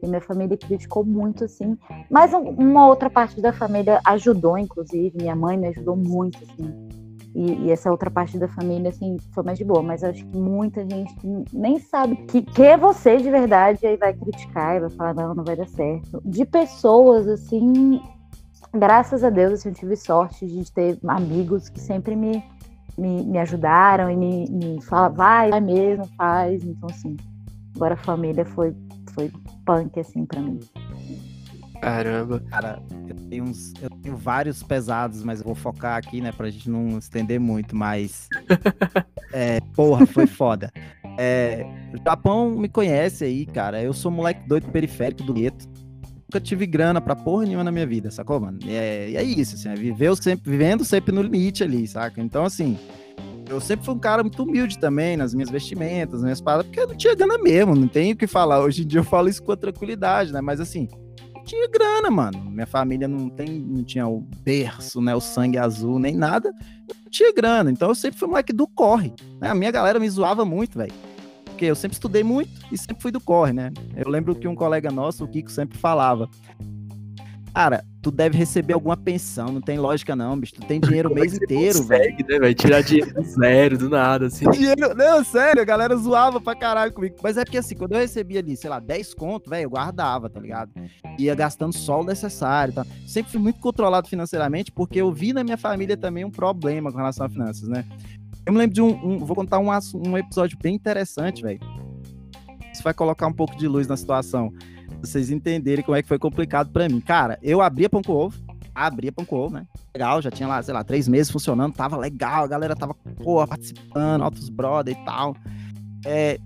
E minha família criticou muito, assim. Mas uma outra parte da família ajudou, inclusive. Minha mãe me ajudou muito, assim. E, e, essa outra parte da família, assim, foi mais de boa. Mas acho que muita gente nem sabe que, que é você de verdade, aí vai criticar e vai falar, não, não vai dar certo. De pessoas, assim, graças a Deus, assim, eu tive sorte de ter amigos que sempre me me, me ajudaram e me, me falaram, vai, vai mesmo, faz. Então, assim, agora a família foi, foi punk, assim, pra mim. Caramba. Cara, eu tenho, uns, eu tenho vários pesados, mas eu vou focar aqui, né, pra gente não estender muito, mas. [LAUGHS] é, porra, foi foda. É, o Japão me conhece aí, cara. Eu sou moleque doido periférico do gueto. Nunca tive grana pra porra nenhuma na minha vida, sacou, mano? E é, e é isso, assim, é viveu sempre, vivendo sempre no limite ali, saca? Então, assim, eu sempre fui um cara muito humilde também nas minhas vestimentas, nas minhas paradas, porque eu não tinha grana mesmo, não tenho o que falar. Hoje em dia eu falo isso com tranquilidade, né? Mas assim, tinha grana, mano. Minha família não tem, não tinha o berço, né? O sangue azul, nem nada. Não tinha grana. Então eu sempre fui moleque do corre. Né? A minha galera me zoava muito, velho porque eu sempre estudei muito e sempre fui do corre, né? Eu lembro que um colega nosso, o Kiko, sempre falava: Cara, tu deve receber alguma pensão, não tem lógica não, bicho. Tu tem dinheiro o [LAUGHS] mês inteiro, velho. Né, tirar dinheiro do zero, do nada, assim. [LAUGHS] Dinheiro... Não, sério, a galera zoava pra caralho comigo. Mas é porque assim, quando eu recebia ali, sei lá, 10 conto, velho, eu guardava, tá ligado? Ia gastando só o necessário, tá? Sempre fui muito controlado financeiramente, porque eu vi na minha família também um problema com relação a finanças, né? Eu me lembro de um. um- vou contar um, um episódio bem interessante, velho. Isso vai colocar um pouco de luz na situação. Vocês entenderem como é que foi complicado pra mim. Cara, eu abria pão com ovo. Abria pão com ovo, né? Legal, já tinha lá, sei lá, três meses funcionando, tava legal, a galera tava, pô, participando, altos brother e tal. É.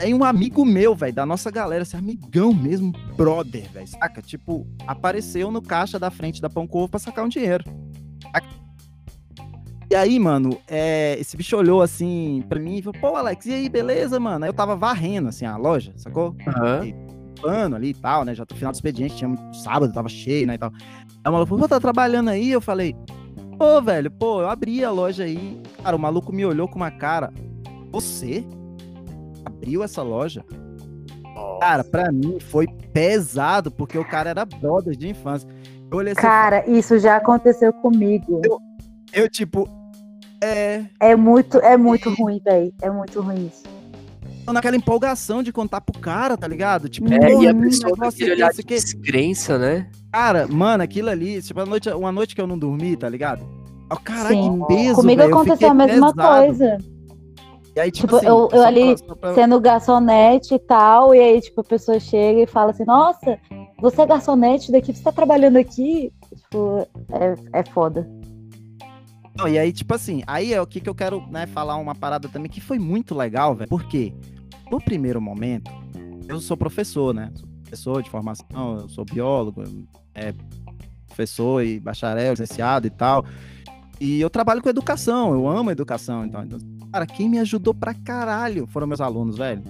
Aí um amigo meu, velho, da nossa galera, esse amigão mesmo, brother, velho, saca? Tipo, apareceu no caixa da frente da Pão com Ovo pra sacar um dinheiro. E aí, mano, é, esse bicho olhou assim pra mim e falou, pô, Alex, e aí, beleza, mano? Aí eu tava varrendo, assim, a loja, sacou? Aham. Pano ali e tal, né? Já tô no final do expediente, tinha muito sábado, tava cheio, né, e tal. Aí o maluco falou, pô, tá trabalhando aí? Eu falei, pô, velho, pô, eu abri a loja aí. Cara, o maluco me olhou com uma cara, você abriu essa loja? Cara, pra mim foi pesado, porque o cara era brother de infância. Eu olhei assim, Cara, isso já aconteceu comigo. eu tipo, é, É muito, é muito ruim, velho. É muito ruim isso. Naquela empolgação de contar pro cara, tá ligado? Tipo, É, e a pessoa com aquele olhar de descrença, né? Cara, mano, aquilo ali, tipo, a noite, uma noite que eu não dormi, tá ligado? Ó, caralho, que peso, Comigo velho, eu aconteceu a mesma pesado. coisa. E aí, tipo, Tipo, assim, eu- eu ali pra- Sendo garçonete e tal, e aí, tipo, a pessoa chega e fala assim, nossa, você é garçonete daqui, você tá trabalhando aqui? Tipo, é, é foda. Não, e aí, tipo assim, aí é o que, que eu quero, né, falar uma parada também que foi muito legal, velho. Porque, no primeiro momento, eu sou professor, né? Sou professor de formação, eu sou biólogo, é, professor e bacharel, licenciado e tal. E eu trabalho com educação, eu amo educação. Então, então, cara, quem me ajudou pra caralho foram meus alunos, velho.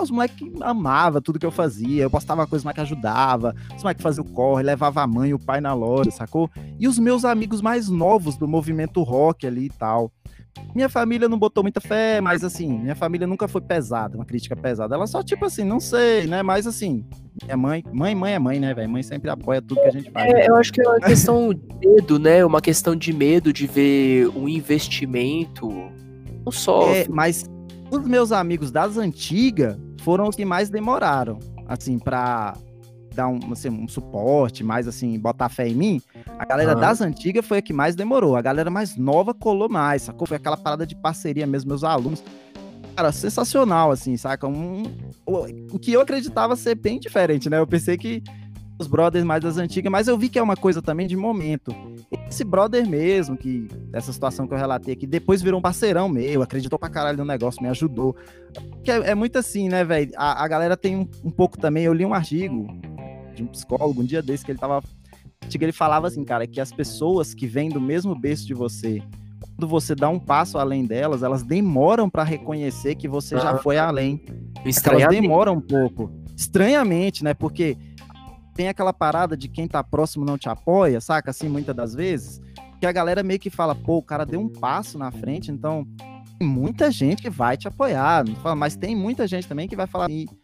Os moleques amavam tudo que eu fazia. Eu postava coisa lá que ajudava. Os moleques faziam o corre, levava a mãe e o pai na loja, sacou? E os meus amigos mais novos do movimento rock ali e tal. Minha família não botou muita fé, mas assim, minha família nunca foi pesada, uma crítica pesada. Ela só, tipo assim, não sei, né? Mas assim, minha mãe, mãe, mãe é mãe, né, velho? Mãe sempre apoia tudo que a gente faz. né? É, eu acho que é uma [LAUGHS] questão de medo, né? Uma questão de medo de ver um investimento. Não só. É, mas os meus amigos das antigas foram os que mais demoraram, assim, pra dar um, assim, um suporte, mais assim, botar fé em mim. A galera das antigas foi a que mais demorou. A galera mais nova colou mais, sacou? Foi aquela parada de parceria mesmo, meus alunos. Cara, sensacional, assim, saca? Um, o, o que eu acreditava ser bem diferente, né? Eu pensei que os brothers mais das antigas, mas eu vi que é uma coisa também de momento. Esse brother mesmo, que essa situação que eu relatei aqui, depois virou um parceirão meu, acreditou pra caralho no negócio, me ajudou. Que é, é muito assim, né, velho? A, a galera tem um, um pouco também. Eu li um artigo de um psicólogo um dia desse que ele tava. que Ele falava assim, cara, que as pessoas que vêm do mesmo berço de você, quando você dá um passo além delas, elas demoram pra reconhecer que você já Aham. foi além. Elas demoram um pouco. Estranhamente, né? Porque tem aquela parada de quem tá próximo não te apoia, saca? Assim, muitas das vezes. Que a galera meio que fala, pô, o cara deu um passo na frente, então tem muita gente que vai te apoiar. Mas tem muita gente também que vai falar, "Ih, pô,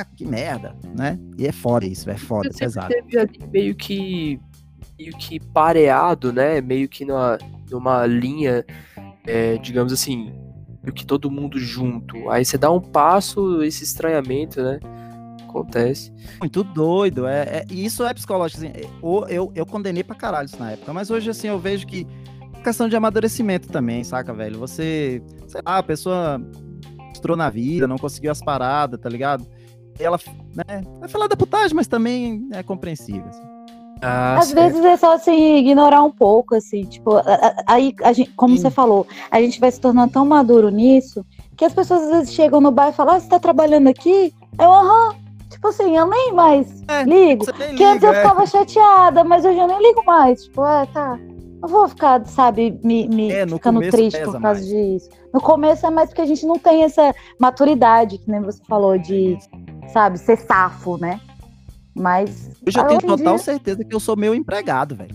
ah, que merda, né? E é foda isso, é foda, Você pesado. sempre teve ali meio que meio que pareado, né? Meio que numa, numa linha, é, digamos assim, meio que todo mundo junto. Aí você dá um passo, esse estranhamento, né? Acontece. Muito doido, é, é- e isso é psicológico, assim, é, o- eu, eu condenei pra caralho isso na época, mas hoje, assim, eu vejo que é questão de amadurecimento também, saca, velho? Você, sei lá, a pessoa estrou na vida, não conseguiu as paradas, tá ligado? E ela, né, vai falar da putagem, mas também é compreensível, assim. Ah, Às vezes é só assim, ignorar um pouco, assim, tipo, aí, a gente, como Sim. você falou, a gente vai se tornando tão maduro nisso que as pessoas às vezes chegam no bar e falam, ah, você tá trabalhando aqui? Eu, aham. Tipo assim, eu nem mais É, ligo. Nem Porque antes eu liga, é. ficava chateada, mas hoje eu nem ligo mais. Tipo, ah, tá. Não vou ficar, sabe, me, me É, no ficando triste por causa mais. disso. No começo é mais porque a gente não tem essa maturidade, que nem você falou, de, sabe, ser safo, né? Mas. Eu já tenho total dia- certeza que eu sou meu empregado, velho.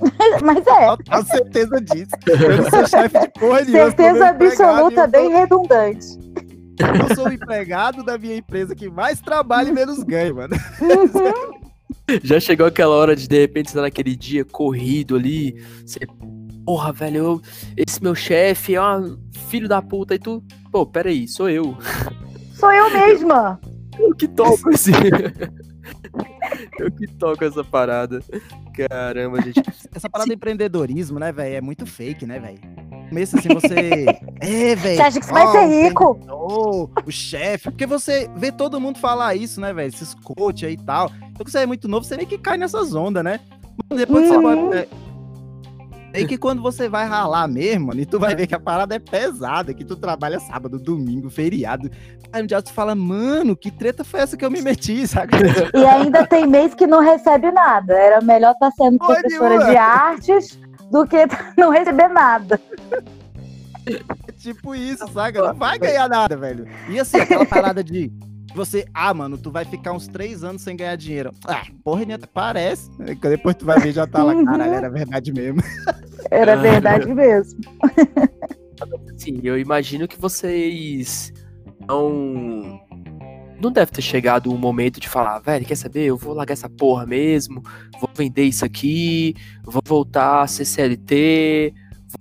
[LAUGHS] Mas é. Total certeza disso. Eu não sou chefe de porra nenhuma. Certeza absoluta, eu bem redundante. Eu sou o empregado da minha empresa que mais trabalha e menos ganha, mano. [LAUGHS] Já chegou aquela hora de de repente você tá naquele dia corrido ali, você, porra, velho, eu- esse meu chefe é um filho da puta e tu, pô, peraí, sou eu. Sou eu [LAUGHS] mesma. Eu que toco esse. [LAUGHS] eu que toco essa parada. Caramba, gente. Essa parada de empreendedorismo, né, velho, é muito fake, né, velho? começo assim, você. [LAUGHS] É, velho. Você acha que você vai ser rico? Oh, o chefe. Porque você vê todo mundo falar isso, né, velho? Esses coach aí e tal. Então, quando você é muito novo, você meio que cai nessas ondas, né? Mas depois Uhum. você vai. É, é que quando você vai ralar mesmo, mano, e tu vai ver que a parada é pesada, que tu trabalha sábado, domingo, feriado. Aí um dia tu fala, mano, que treta foi essa que eu me meti, saca? E ainda tem mês que não recebe nada. Era melhor estar sendo Pode, professora mano. de artes do que [LAUGHS] não receber nada. É tipo isso, saca? Não vai ganhar nada, velho. E assim, aquela parada de você, ah, mano, tu vai ficar uns três anos sem ganhar dinheiro. Ah, porra, nem parece. Depois tu vai ver, já tá lá, Uhum. caralho, era verdade mesmo. [LAUGHS] Era verdade mesmo. [LAUGHS] Sim, eu imagino que vocês não. Não deve ter chegado um momento de falar, velho, quer saber? Eu vou largar essa porra mesmo, vou vender isso aqui, vou voltar a ser CLT,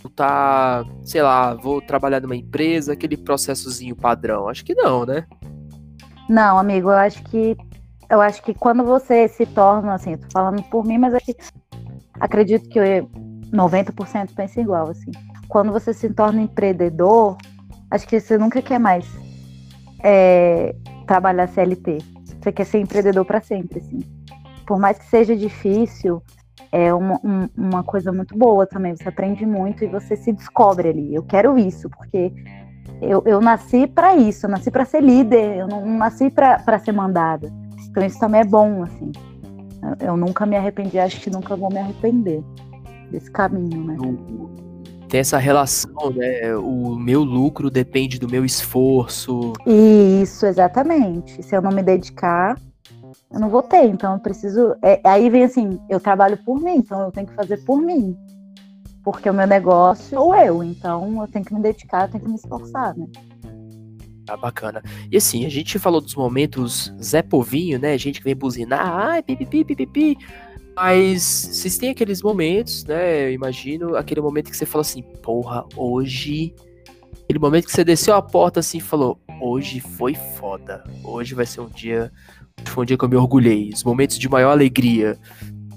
voltar, sei lá, vou trabalhar numa empresa, aquele processozinho padrão. Acho que não, né? Não, amigo, eu acho que eu acho que quando você se torna, assim, tô falando por mim, mas acredito que eu, 90% pensa igual, assim. Quando você se torna empreendedor, acho que você nunca quer mais é, trabalhar CLT. Você quer ser empreendedor para sempre, assim. Por mais que seja difícil, é uma, um- uma coisa muito boa também. Você aprende muito e você se descobre ali. Eu quero isso, porque eu, eu nasci para isso, eu nasci para ser líder, eu não, não nasci para ser mandada. Então isso também é bom, assim. Eu, eu nunca me arrependi, acho que nunca vou me arrepender desse caminho, né? Tem essa relação, né? O meu lucro depende do meu esforço. Isso, exatamente. Se eu não me dedicar, eu não vou ter. Então eu preciso. é, aí vem assim, eu trabalho por mim, então eu tenho que fazer por mim. Porque o meu negócio sou eu, então eu tenho que me dedicar, eu tenho que me esforçar, né? Tá bacana. E assim, a gente falou dos momentos Zé Povinho, né? Gente que vem buzinar, ai, pipipi, pipipi. Mas vocês têm aqueles momentos, né? Eu imagino, aquele momento que você fala assim, porra, hoje. Aquele momento que você desceu a porta assim e falou, hoje foi foda. Hoje vai ser um dia. Foi um dia que eu me orgulhei. Os momentos de maior alegria.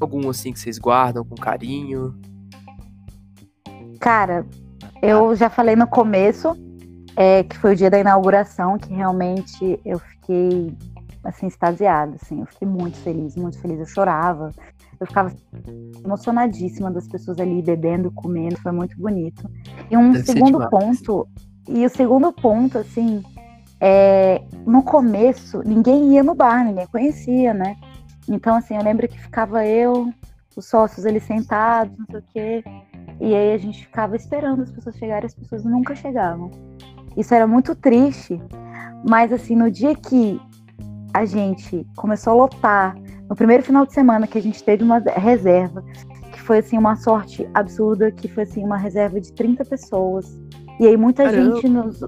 Algum assim que vocês guardam com carinho. Cara, eu já falei no começo é, que foi o dia da inauguração, que realmente eu fiquei assim, extasiada, assim, eu fiquei muito feliz, muito feliz. Eu chorava, eu ficava emocionadíssima das pessoas ali bebendo, comendo, foi muito bonito. E um Deve segundo ponto, e o segundo ponto, assim, é, no começo, ninguém ia no bar, ninguém conhecia, né? Então, assim, eu lembro que ficava eu, os sócios ali sentados, não sei o quê. E aí a gente ficava esperando as pessoas chegarem, as pessoas nunca chegavam. Isso era muito triste, mas assim, no dia que a gente começou a lotar, no primeiro final de semana que a gente teve uma reserva, que foi assim uma sorte absurda, que foi assim uma reserva de 30 pessoas. E aí muita Caramba. gente nos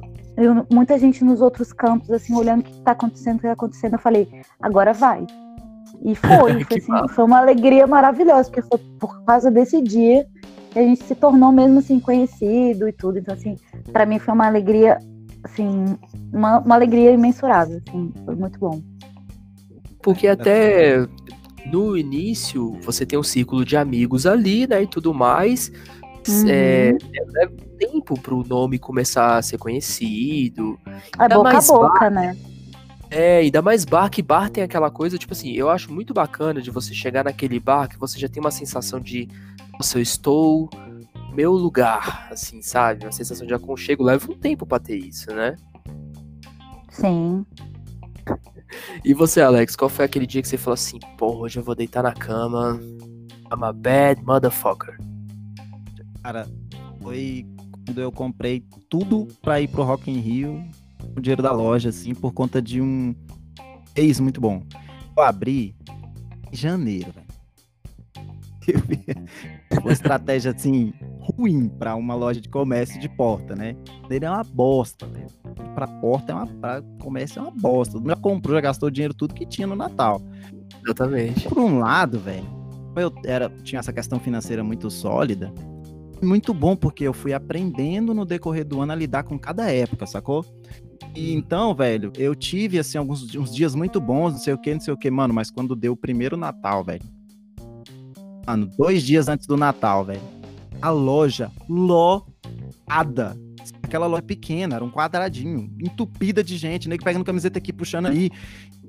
muita gente nos outros campos assim olhando o que está acontecendo, o que está acontecendo, eu falei, agora vai. E foi, [LAUGHS] foi, assim, foi uma alegria maravilhosa, porque foi por causa desse dia a gente se tornou mesmo assim conhecido e tudo. Então assim, para mim foi uma alegria assim, uma, uma alegria imensurável, assim, foi muito bom. Porque até no início você tem um círculo de amigos ali, né? E tudo mais. Uhum. É, leva tempo pro nome começar a ser conhecido. É boca a mais boca, né? É, ainda mais bar, que bar tem aquela coisa, tipo assim, eu acho muito bacana de você chegar naquele bar que você já tem uma sensação de, nossa, eu estou no meu lugar, assim, sabe? Uma sensação de aconchego. Leva um tempo pra ter isso, né? Sim. E você, Alex, qual foi aquele dia que você falou assim, porra, hoje eu vou deitar na cama, I'm a bad motherfucker. Cara, foi quando eu comprei tudo pra ir pro Rock in Rio, o dinheiro da loja, assim, por conta de um ex muito bom. Eu abri em janeiro, velho. [LAUGHS] Uma estratégia, assim, ruim pra uma loja de comércio de porta, né? Ele é uma bosta, velho. Pra porta é uma. Pra comércio é uma bosta. Já comprou, já gastou dinheiro tudo que tinha no Natal. Exatamente. Por um lado, velho, eu era, tinha essa questão financeira muito sólida. Muito bom, porque eu fui aprendendo no decorrer do ano a lidar com cada época, sacou? E então, velho, eu tive, assim, alguns uns dias muito bons, não sei o que, não sei o que, mano, mas quando deu o primeiro Natal, velho. Mano, dois dias antes do Natal, velho. A loja lotada. Aquela loja pequena, era um quadradinho, entupida de gente, nego pegando camiseta aqui, puxando ali.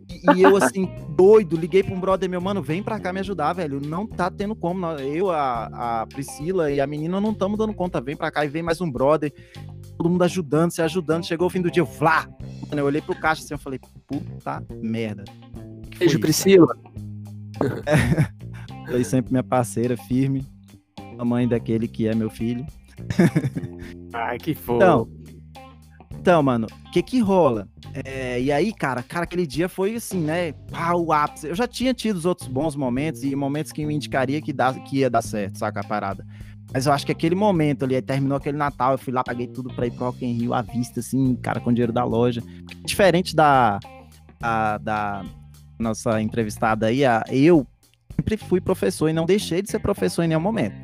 E, e eu, assim, [LAUGHS] doido, liguei pra um brother meu, mano, vem pra cá me ajudar, velho. Não tá tendo como. Eu, a, a Priscila e a menina não estamos dando conta. Vem pra cá e vem mais um brother. Todo mundo ajudando, se ajudando. Chegou o fim do dia, Vlá! Eu olhei pro caixa assim, eu falei, puta merda. Beijo? Priscila. [LAUGHS] Foi sempre minha parceira, firme. A mãe daquele que é meu filho. Ai, que fofo. Então, então mano, o que que rola? É, e aí, cara, cara, aquele dia foi assim, né? Pá, o ápice. Eu já tinha tido os outros bons momentos e momentos que me indicaria que, dá, que ia dar certo, saca a parada. Mas eu acho que aquele momento ali, terminou aquele Natal, eu fui lá, paguei tudo pra ir pro Rock in Rio à vista, assim, cara, com dinheiro da loja. Diferente da, da, da nossa entrevistada aí, a- eu sempre fui professor e não deixei de ser professor em nenhum momento.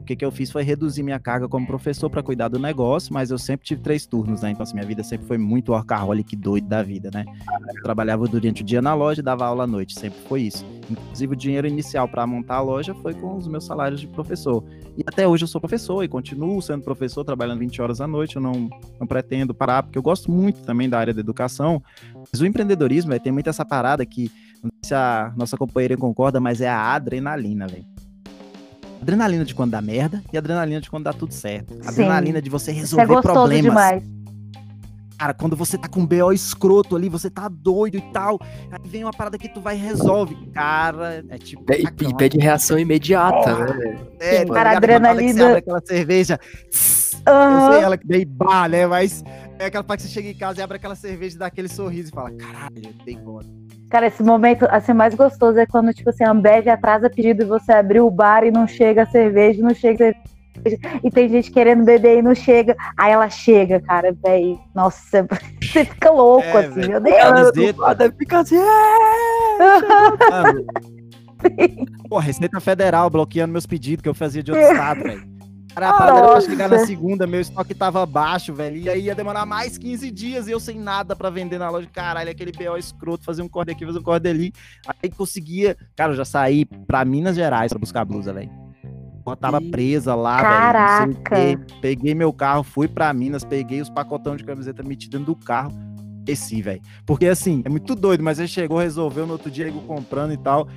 O que, que eu fiz foi reduzir minha carga como professor para cuidar do negócio, mas eu sempre tive três turnos, né? Então, assim, minha vida sempre foi muito workaholic doido da vida, né? Eu trabalhava durante o dia na loja e dava aula à noite, sempre foi isso. Inclusive, o dinheiro inicial para montar a loja foi com os meus salários de professor. E até hoje eu sou professor e continuo sendo professor, trabalhando 20 horas à noite. Eu não, não pretendo parar, porque eu gosto muito também da área da educação. Mas o empreendedorismo véio, tem muito essa parada que, não sei se a nossa companheira concorda, mas é a adrenalina, velho. Adrenalina de quando dá merda e adrenalina de quando dá tudo certo. Sim. Adrenalina de você Isso é resolver problemas. demais. Cara, quando você tá com um BO escroto ali, você tá doido e tal, aí vem uma parada que tu vai e resolve. Cara, é tipo. E, e pede reação imediata, Porra. né? é, Sim, tá cara, adrenalina- Você abre aquela cerveja. tss, Eu sei ela que dei bar, né? Mas é aquela parte que você chega em casa e abre aquela cerveja e dá aquele sorriso e fala: caralho, eu dei conta. Cara, esse momento assim, mais gostoso é quando, tipo assim, a Ambev atrasa pedido e você abriu o bar e não chega a cerveja, não chega a cerveja. E tem gente querendo beber e não chega. Aí ela chega, cara, velho. Nossa, [LAUGHS] você fica louco, É, assim, velho. meu Deus. Camiseta. Ficar assim. "É!" [LAUGHS] Pô, Receita Federal bloqueando meus pedidos que eu fazia de outro [LAUGHS] estado, velho. Cara, a parada era pra chegar na segunda, meu estoque tava baixo, velho. E aí ia demorar mais 15 dias e eu sem nada pra vender na loja. Caralho, aquele BO escroto, fazer um corte aqui, fazer um corte ali. Aí conseguia. Cara, eu já saí pra Minas Gerais pra buscar blusa, velho. Eu tava presa lá, Caraca. velho. quê. Peguei meu carro, fui pra Minas, peguei os pacotão de camiseta metido dentro do carro. Desci, velho. Porque assim, é muito doido, mas aí chegou, resolveu no outro dia, eu comprando e tal.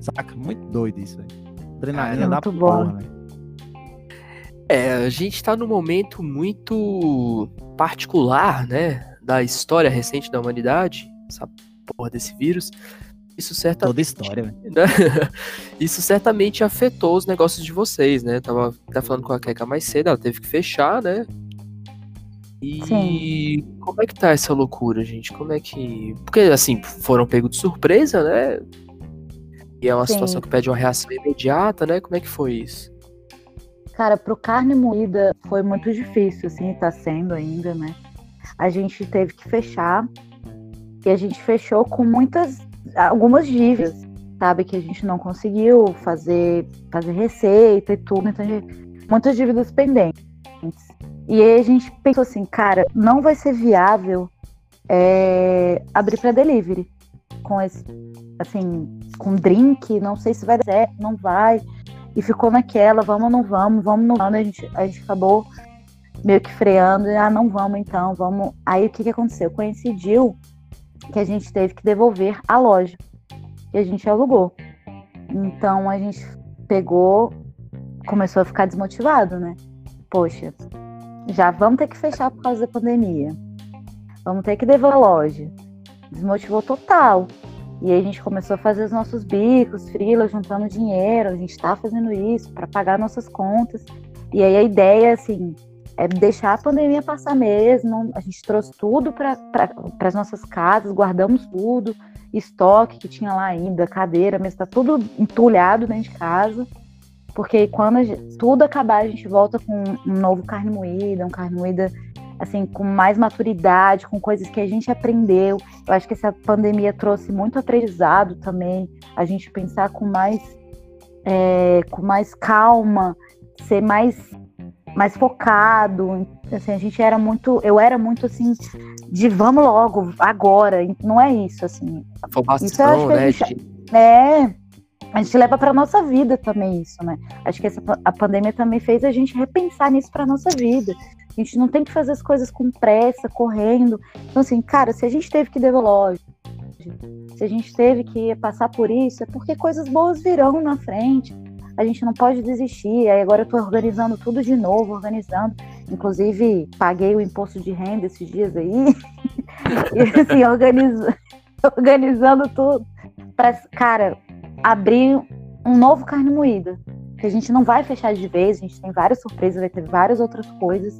Saca? Muito doido isso, velho. Adrenalina Cara, da porra, velho. É, a gente tá num momento muito particular, né? Da história recente da humanidade, essa porra desse vírus. Isso certamente, Toda história, velho. né? [LAUGHS] Isso certamente afetou os negócios de vocês, né? Tava até falando com a Keka mais cedo, ela teve que fechar, né? E Sim. como é que tá essa loucura, gente? Como é que. Porque, assim, foram pegos de surpresa, né? E é uma Sim. situação que pede uma reação imediata, né? Como é que foi isso? Cara, pro carne moída foi muito difícil, assim, tá sendo ainda, né? A gente teve que fechar e a gente fechou com muitas, algumas dívidas, sabe? Que a gente não conseguiu fazer, fazer receita e tudo, então muitas dívidas pendentes. E aí a gente pensou assim, cara, não vai ser viável é, abrir para delivery com esse, assim, com drink, não sei se vai dar certo, não vai e ficou naquela, vamos ou não vamos, vamos ou não vamos. A gente, a gente acabou meio que freando, e, ah, não vamos então, vamos. Aí o que, que aconteceu? Coincidiu que a gente teve que devolver a loja que a gente alugou. Então a gente pegou, começou a ficar desmotivado, né? Poxa, já vamos ter que fechar por causa da pandemia. Vamos ter que devolver a loja. Desmotivou total. E aí a gente começou a fazer os nossos bicos, freela, juntando dinheiro, a gente tá fazendo isso para pagar nossas contas. E aí a ideia, assim, é deixar a pandemia passar mesmo. A gente trouxe tudo para as nossas casas, guardamos tudo, estoque que tinha lá ainda, cadeira, mas tá tudo entulhado dentro de casa. Porque quando gente- tudo acabar, a gente volta com um novo carne moída, um carne moída assim, com mais maturidade, com coisas que a gente aprendeu. Eu acho que essa pandemia trouxe muito aprendizado também, a gente pensar com mais, é, com mais calma, ser mais, mais focado. Assim, a gente era muito, eu era muito assim, de vamos logo, agora. Não é isso, assim. Isso eu acho que a né? gente- de- É. a gente leva para nossa vida também isso, né? Acho que essa, a pandemia também fez a gente repensar nisso para nossa vida. A gente não tem que fazer as coisas com pressa, correndo. Então, assim, cara, se a gente teve que devolver se a gente teve que passar por isso, é porque coisas boas virão na frente. A gente não pode desistir. Aí agora eu estou organizando tudo de novo, organizando. Inclusive, paguei o imposto de renda esses dias aí. [LAUGHS] e assim, organizo, organizando tudo. Pra, cara, abrir um novo carne moída. Que a gente não vai fechar de vez, a gente tem várias surpresas, vai ter várias outras coisas.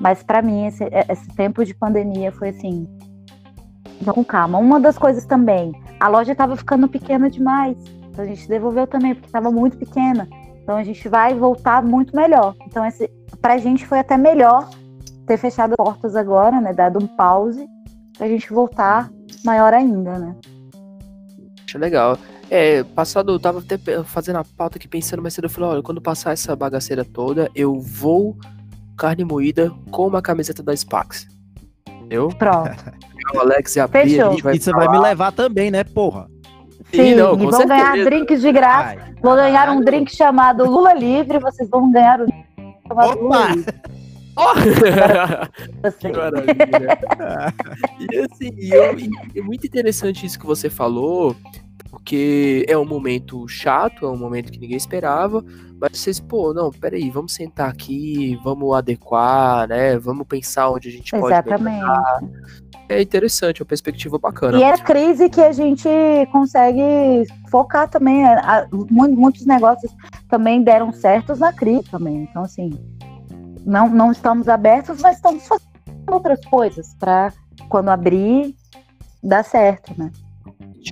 Mas para mim, esse, esse tempo de pandemia foi assim, então, com calma. Uma das coisas também, a loja estava ficando pequena demais. Então a gente devolveu também, porque estava muito pequena. Então a gente vai voltar muito melhor. Então, esse, pra gente foi até melhor ter fechado as portas agora, né? Dado um pause, pra gente voltar maior ainda, né? Acho legal. É, passado, eu tava até fazendo a pauta aqui pensando mais cedo, eu falei, olha, quando passar essa bagaceira toda, eu vou carne moída com uma camiseta da Spax. Entendeu? Pronto. O Alex e a Fechou. Vai e você vai me levar também, né, porra? Sim, não, e vão certeza. ganhar drinks de graça. Ai, vão ganhar um drink chamado Lula Livre, vocês vão ganhar um drink chamado Opa! Lula Livre. [LAUGHS] Oh! [LAUGHS] que maravilha. [LAUGHS] e assim, eu, e é muito interessante isso que você falou, porque é um momento chato, é um momento que ninguém esperava, mas vocês, pô, não, peraí, vamos sentar aqui, vamos adequar, né? Vamos pensar onde a gente Exatamente. pode Exatamente. É interessante, é uma perspectiva bacana. E é a crise que a gente consegue focar também. Né? Muitos negócios também deram certos na crise também. Então, assim, não, não estamos abertos, mas estamos fazendo outras coisas para quando abrir, dar certo, né?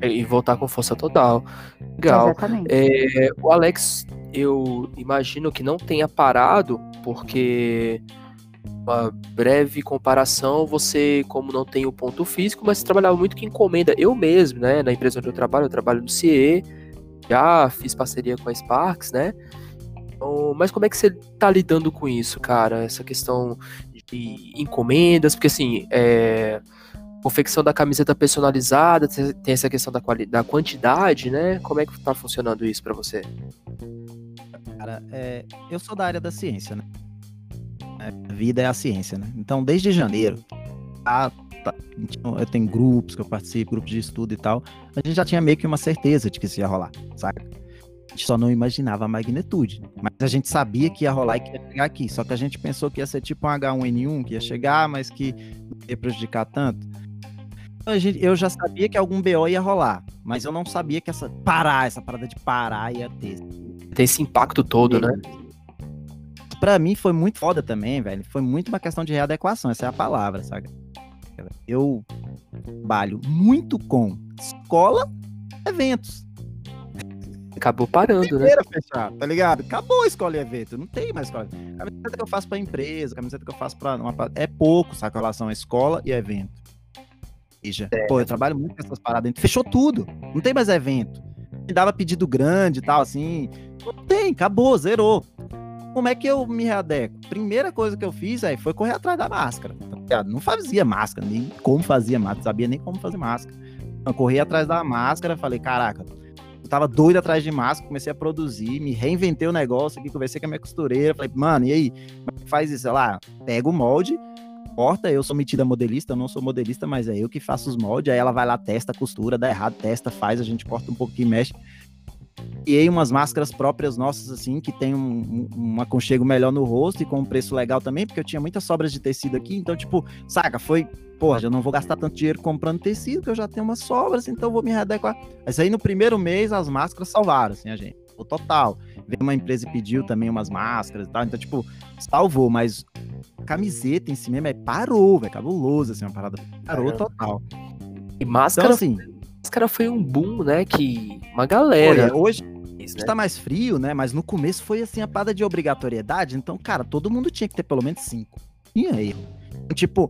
E voltar com força total. Legal. Exatamente. É, o Alex, eu imagino que não tenha parado, porque uma breve comparação, você, como não tem o ponto físico, mas você trabalhava muito com encomenda. Eu mesmo, né, na empresa onde eu trabalho, eu trabalho no CIE, já fiz parceria com a Sparks, né? Então, mas como é que você tá lidando com isso, cara? Essa questão de encomendas, porque assim, é, confecção da camiseta personalizada, tem essa questão da, da quantidade, né? Como é que tá funcionando isso para você? Cara, é, eu sou da área da ciência, né? A vida é a ciência, né? Então, desde janeiro, tá, tá, eu tenho grupos que eu participo, grupos de estudo e tal, a gente já tinha meio que uma certeza de que isso ia rolar, sabe? A gente só não imaginava a magnitude. Mas a gente sabia que ia rolar e que ia chegar aqui. Só que a gente pensou que ia ser tipo um H1N1, que ia chegar, mas que não ia prejudicar tanto eu já sabia que algum BO ia rolar, mas eu não sabia que essa parar, essa parada de parar ia ter. Tem esse impacto todo, né? Pra mim foi muito foda também, velho. Foi muito uma questão de readequação, essa é a palavra, sabe? Eu trabalho muito com escola, eventos. Acabou parando, né? Fechar, tá ligado? Acabou a escola e evento, não tem mais escola. A camiseta que eu faço pra empresa, a camiseta que eu faço pra uma. É pouco, sabe? Com relação à escola e evento igreja. É. Pô, eu trabalho muito com essas paradas. Fechou tudo. Não tem mais evento. Me dava pedido grande e tal, assim. Não tem, acabou, zerou. Como é que eu me readeco? Primeira coisa que eu fiz aí foi correr atrás da máscara. Tá não fazia máscara, nem como fazia máscara, sabia nem como fazer máscara. Eu corri atrás da máscara, falei, caraca, eu tava doido atrás de máscara, comecei a produzir, me reinventei o negócio aqui, conversei com a minha costureira, falei, mano, e aí, como é que faz isso? Sei lá, pega o molde, corta, eu sou metida modelista, eu não sou modelista, mas é eu que faço os moldes, aí ela vai lá, testa, costura, dá errado, testa, faz, a gente corta um pouquinho, mexe. Aí umas máscaras próprias nossas, assim, que tem um, um, aconchego melhor no rosto e com um preço legal também, porque eu tinha muitas sobras de tecido aqui, então, tipo, saca, foi, porra, já não vou gastar tanto dinheiro comprando tecido, que eu já tenho umas sobras, então vou me readequar. Mas aí no primeiro mês as máscaras salvaram, assim, a gente, total. Veio uma empresa e pediu também umas máscaras e tal, então, tipo, salvou, mas camiseta em si mesmo, é parou, velho, cabuloso, assim, uma parada parou total. E máscara, então, assim, máscara foi um boom, né, que uma galera... Olha, hoje né? tá mais frio, né, mas no começo foi, assim, a parada de obrigatoriedade, então, cara, todo mundo tinha que ter pelo menos cinco. Tinha erro. Tipo,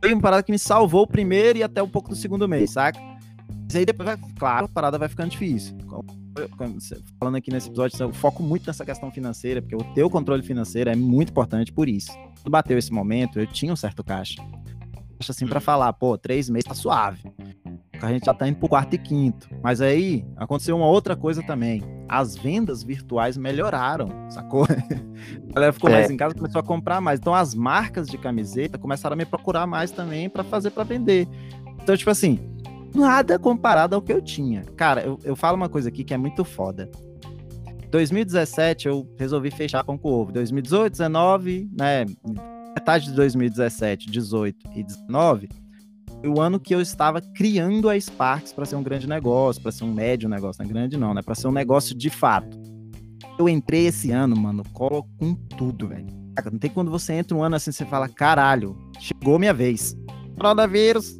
foi uma parada que me salvou o primeiro e até um pouco do segundo mês, saca? Mas aí depois, vai, claro, a parada vai ficando difícil falando aqui nesse episódio, eu foco muito nessa questão financeira, porque o teu controle financeiro é muito importante por isso. Quando bateu esse momento, eu tinha um certo caixa. Acho assim para falar, pô, três meses tá suave. A gente já tá indo pro quarto e quinto. Mas aí aconteceu uma outra coisa também. As vendas virtuais melhoraram, sacou? [LAUGHS] A galera ficou É. mais em casa, começou a comprar mais. Então as marcas de camiseta começaram a me procurar mais também pra fazer pra vender. Então, tipo assim, nada comparado ao que eu tinha. Cara, eu, eu falo uma coisa aqui que é muito foda. 2017 eu resolvi fechar com o ovo. 2018, 19, né? Metade de 2017, 18 e 19 foi o ano que eu estava criando a Sparks para ser um grande negócio, para ser um médio negócio, não é grande não, né? Para ser um negócio de fato. Eu entrei esse ano, mano, colo com tudo, velho. Não tem quando você entra um ano assim, você fala, caralho, chegou minha vez. Coronavírus.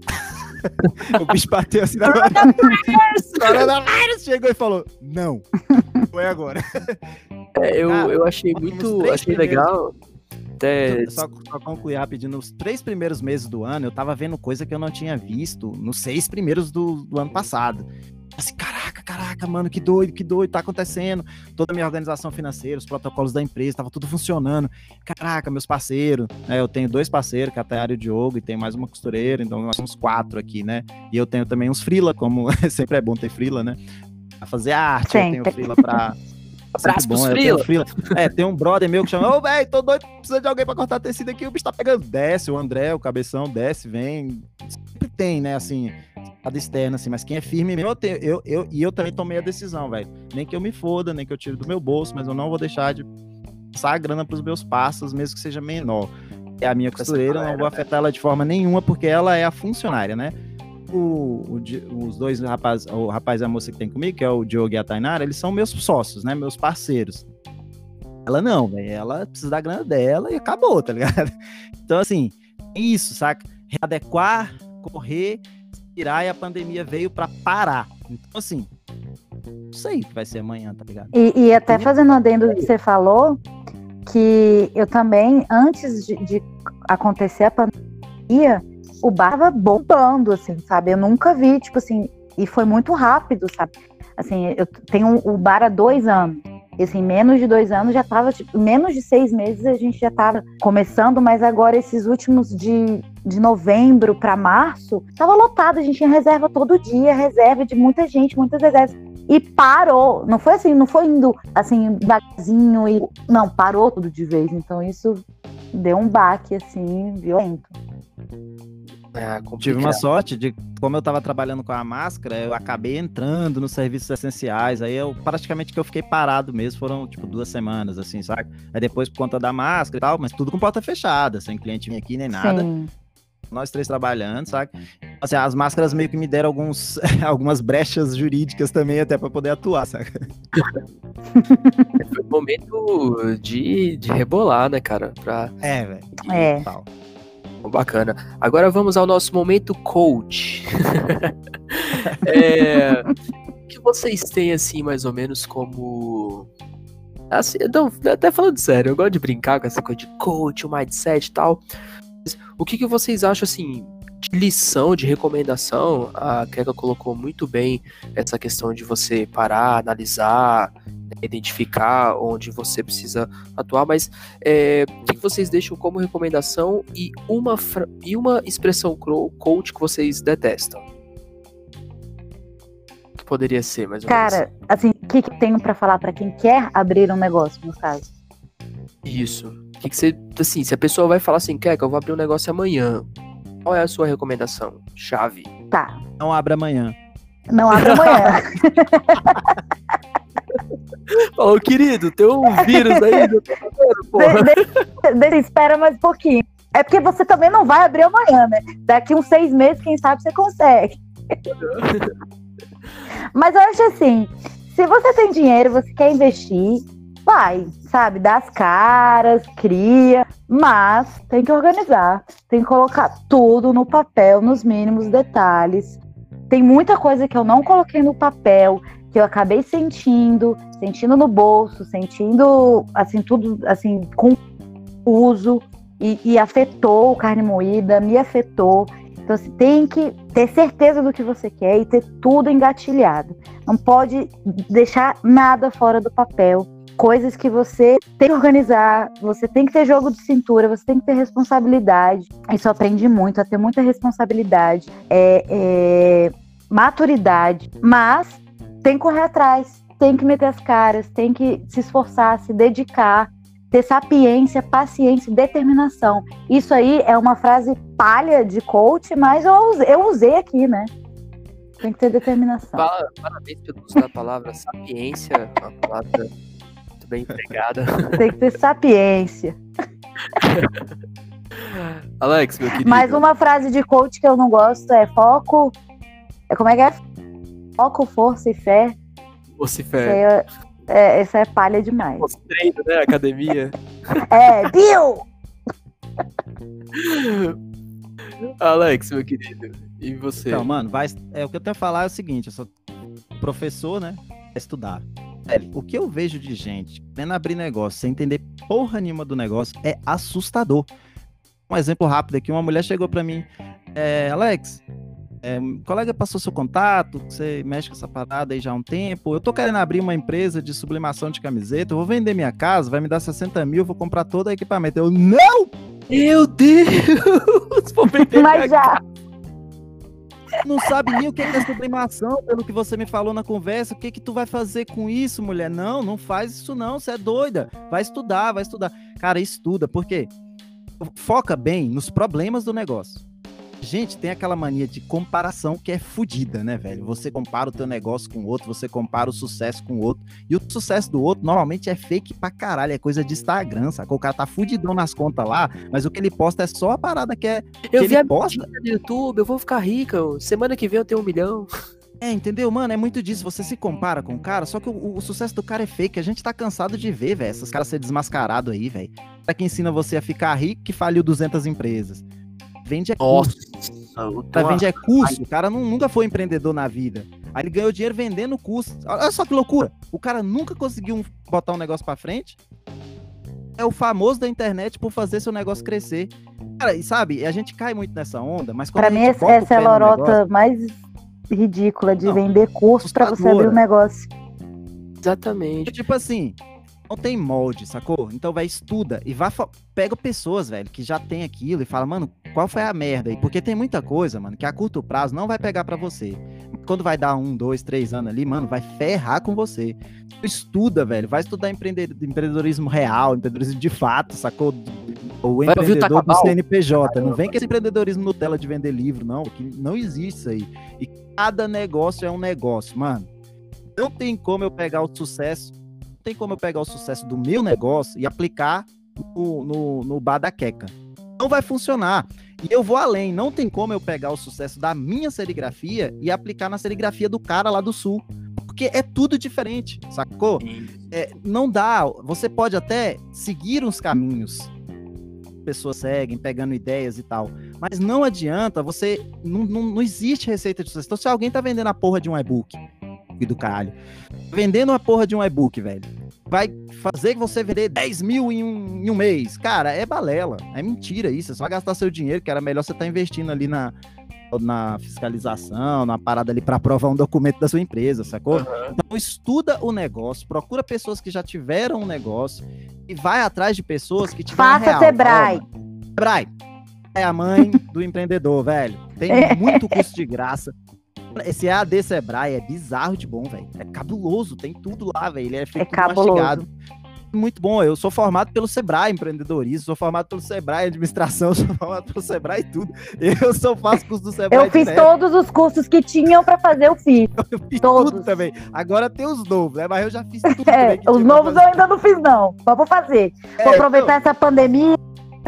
[LAUGHS] o bicho bateu assim na Coronavírus! Coronavírus! Chegou e falou, não, foi agora. É, eu, Cara, eu achei muito. Achei primeiros- legal. Até. Só, só concluir rapidinho, nos três primeiros meses do ano, eu tava vendo coisa que eu não tinha visto nos seis primeiros do, do ano passado. Assim, caraca, caraca, mano, que doido, que doido, tá acontecendo. Toda a minha organização financeira, os protocolos da empresa, tava tudo funcionando. Caraca, meus parceiros, né? Eu tenho dois parceiros, que é a Tayara e o Diogo, e tem mais uma costureira, então nós somos quatro aqui, né? E eu tenho também uns frila, como [LAUGHS] sempre é bom ter frila, né? Pra fazer arte, eu tenho Sempre. frila pra. Abraço Sempre pros eu tenho frila. frila. É, tem um brother meu que chama, ô, velho, tô doido, precisa de alguém pra cortar tecido aqui, o bicho tá pegando. Desce, o André, o cabeção, desce, vem. Sempre tem, né, assim, lado externo, assim, mas quem é firme mesmo, eu tenho, eu, eu, e eu também tomei a decisão, velho. Nem que eu me foda, nem que eu tire do meu bolso, mas eu não vou deixar de passar a grana pros meus passos, mesmo que seja menor. É a minha costureira, não vou afetar ela de forma nenhuma, porque ela é a funcionária, né? O, o os dois rapazes, o rapaz e a moça que tem comigo, que é o Diogo e a Tainara, eles são meus sócios, né? Meus parceiros. Ela não. Ela precisa da grana dela e acabou, tá ligado? [LAUGHS] Então, assim, é isso, saca? Readequar, correr, tirar e a pandemia veio pra parar. Então, assim, não sei o que vai ser amanhã, tá ligado? E, e até fazendo adendo do que você falou, que eu também, antes de, de acontecer a pandemia, o bar tava bombando, assim, sabe? Eu nunca vi, tipo assim, e foi muito rápido, sabe? Assim, eu tenho o bar há dois anos. E assim, menos de dois anos já tava, tipo, menos de seis meses a gente já tava começando, mas agora esses últimos de, de novembro para março, tava lotado, a gente tinha reserva todo dia, reserva de muita gente, muitas reservas e parou. Não foi assim, não foi indo assim, devagarzinho e. Não, parou tudo de vez. Então isso deu um baque, assim, violento. É, Tive complicado. uma sorte de, como eu tava trabalhando com a máscara, eu acabei entrando nos serviços essenciais. Aí eu praticamente que eu fiquei parado mesmo, foram tipo duas semanas, assim, sabe? Aí depois, por conta da máscara e tal, mas tudo com porta fechada, sem cliente vir aqui nem nada. Sim. nós três trabalhando, sabe? Assim, as máscaras meio que me deram alguns, [LAUGHS] algumas brechas jurídicas também, até pra poder atuar, sabe? [LAUGHS] Foi um momento de, de rebolar, né, cara? Pra... É, velho. É. Tal. Bacana. Agora vamos ao nosso momento coach. [LAUGHS] É, O que vocês têm, assim, mais ou menos como. Assim, não, até falando sério, eu gosto de brincar com essa coisa de coach, o mindset e tal. O que, que vocês acham, assim, de lição, de recomendação? A Keka colocou muito bem essa questão de você parar, analisar, identificar onde você precisa atuar, mas é, o que, vocês deixam como recomendação e uma, e uma expressão coach que vocês detestam? Que poderia ser, mais ou menos. Cara, assim, o que, que eu tenho pra falar pra quem quer abrir um negócio, no caso? Isso. O que, que você. Assim, se a pessoa vai falar assim, quer que eu vou abrir um negócio amanhã, qual é a sua recomendação? Chave. Tá, Não abre amanhã. não abre amanhã. [LAUGHS] Ô, querido, tem um vírus aí. eu tô sabendo, [LAUGHS] porra. De- de- de- espera mais um pouquinho. É porque você também não vai abrir amanhã, né? Daqui uns seis meses, quem sabe você consegue. [LAUGHS] Mas eu acho assim, se você tem dinheiro, você quer investir, vai, sabe? Dá as caras, cria, mas tem que organizar, tem que colocar tudo no papel, nos mínimos detalhes. Tem muita coisa que eu não coloquei no papel, que eu acabei sentindo, sentindo no bolso, sentindo assim tudo assim com uso e, e afetou carne moída, me afetou. Então você tem que ter certeza do que você quer e ter tudo engatilhado. Não pode deixar nada fora do papel. Coisas que você tem que organizar, você tem que ter jogo de cintura, você tem que ter responsabilidade. Isso aprende muito, a ter muita responsabilidade. É, é, maturidade, mas tem que correr atrás, tem que meter as caras, tem que se esforçar, se dedicar, ter sapiência, paciência e determinação. Isso aí é uma frase palha de coach, mas eu, usei- eu usei aqui, né? Tem que ter determinação. Pa- Parabéns pelo uso da palavra sapiência, uma palavra muito bem empregada. Tem que ter sapiência. Alex, meu querido. Mas uma frase de coach que eu não gosto é foco. É como é que é? Foco, força e fé. Você Isso fé. aí é, é, essa é palha demais. Treino, né? Academia. [LAUGHS] É, viu? Alex, meu querido. E você? Então, mano, vai, é, o que eu tenho a falar é o seguinte, eu sou professor, né? É estudar. O que eu vejo de gente querendo abrir negócio sem entender porra nenhuma do negócio é assustador. Um exemplo rápido aqui, uma mulher chegou pra mim, é, Alex, é, um colega passou seu contato, você mexe com essa parada aí já há um tempo, eu tô querendo abrir uma empresa de sublimação de camiseta, eu vou vender minha casa, vai me dar 60 mil, vou comprar todo o equipamento. Eu, não! Meu Deus! [LAUGHS] Vou vender Mas já. não sabe nem o que é sublimação, pelo que você me falou na conversa. O que que tu vai fazer com isso, mulher? Não, não faz isso não, você é doida. Vai estudar, vai estudar. Cara, estuda, porque foca bem nos problemas do negócio. Gente, tem aquela mania de comparação que é fodida, né, velho? Você compara o teu negócio com o outro, você compara o sucesso com o outro. E o sucesso do outro normalmente é fake pra caralho, é coisa de Instagram, sacou? O cara tá fudidão nas contas lá, mas o que ele posta é só a parada que é eu que vi ele a posta. no YouTube, eu vou ficar rica. Semana que vem eu tenho um milhão. É, entendeu, mano? É muito disso. Você se compara com o cara, só que o, o sucesso do cara é fake. A gente tá cansado de ver, velho. Esses caras ser desmascarado aí, velho. Pra que ensina você a ficar rico que faliu 200 empresas. Vende é Nossa. curso. Tá, vende é curso. O cara não- nunca foi empreendedor na vida. Aí ele ganhou dinheiro vendendo curso. Olha só que loucura. O cara nunca conseguiu um- botar um negócio pra frente. É o famoso da internet por fazer seu negócio crescer. Cara, e sabe, a gente cai muito nessa onda, mas quando Pra a mim, gente essa, bota o essa é a lorota negócio- mais ridícula de Não, vender curso pra você abrir um negócio. Exatamente. Tipo assim, não tem molde, sacou? Então vai, estuda e vai, fa- pega pessoas, velho, que já tem aquilo e fala, mano, qual foi a merda aí? Porque tem muita coisa, mano, que a curto prazo não vai pegar pra você. Quando vai dar um, dois, três anos ali, mano, vai ferrar com você. Estuda, velho, vai estudar empreende- empreendedorismo real, empreendedorismo de fato, sacou? O empreendedor do? CNPJ. Não vem com esse empreendedorismo Nutella de vender livro, não, que não existe isso aí. E cada negócio é um negócio, mano. Não tem como eu pegar o sucesso não tem como eu pegar o sucesso do meu negócio e aplicar no, no, no bar da queca. Não vai funcionar. E eu vou além. Não tem como eu pegar o sucesso da minha serigrafia e aplicar na serigrafia do cara lá do sul. Porque é tudo diferente, sacou? É, não dá. Você pode até seguir uns caminhos. Pessoas seguem, pegando ideias e tal. Mas não adianta, você. Não, não, não existe receita de sucesso. Então, se alguém tá vendendo a porra de um e-book, e do caralho, vendendo a porra de um e-book, velho, vai fazer que você vender 10 mil em um, em um mês. Cara, é balela. É mentira isso. É só gastar seu dinheiro, que era melhor você estar investindo ali na, na fiscalização, na parada ali para aprovar um documento da sua empresa, sacou? Então estuda o negócio, procura pessoas que já tiveram um negócio e vai atrás de pessoas que tiveram Faça real. Sebrae. Fala, "Ó, Sebrae é a mãe do empreendedor, velho. Tem [LAUGHS] muito curso de graça. Esse EAD Sebrae é bizarro de bom, velho. É cabuloso, tem tudo lá, velho. Ele é feito É cabuloso. mastigado. Muito bom. Eu sou formado pelo Sebrae empreendedorismo, sou formado pelo Sebrae administração, [LAUGHS] sou formado pelo Sebrae tudo. Eu só faço curso do Sebrae Eu fiz todos os cursos que tinham pra fazer, [LAUGHS] eu fiz. Eu fiz Todos. tudo também. Agora tem os novos, né? Mas eu já fiz tudo É, os novos eu ainda não fiz, não. Mas vou fazer. Vou É, aproveitar essa pandemia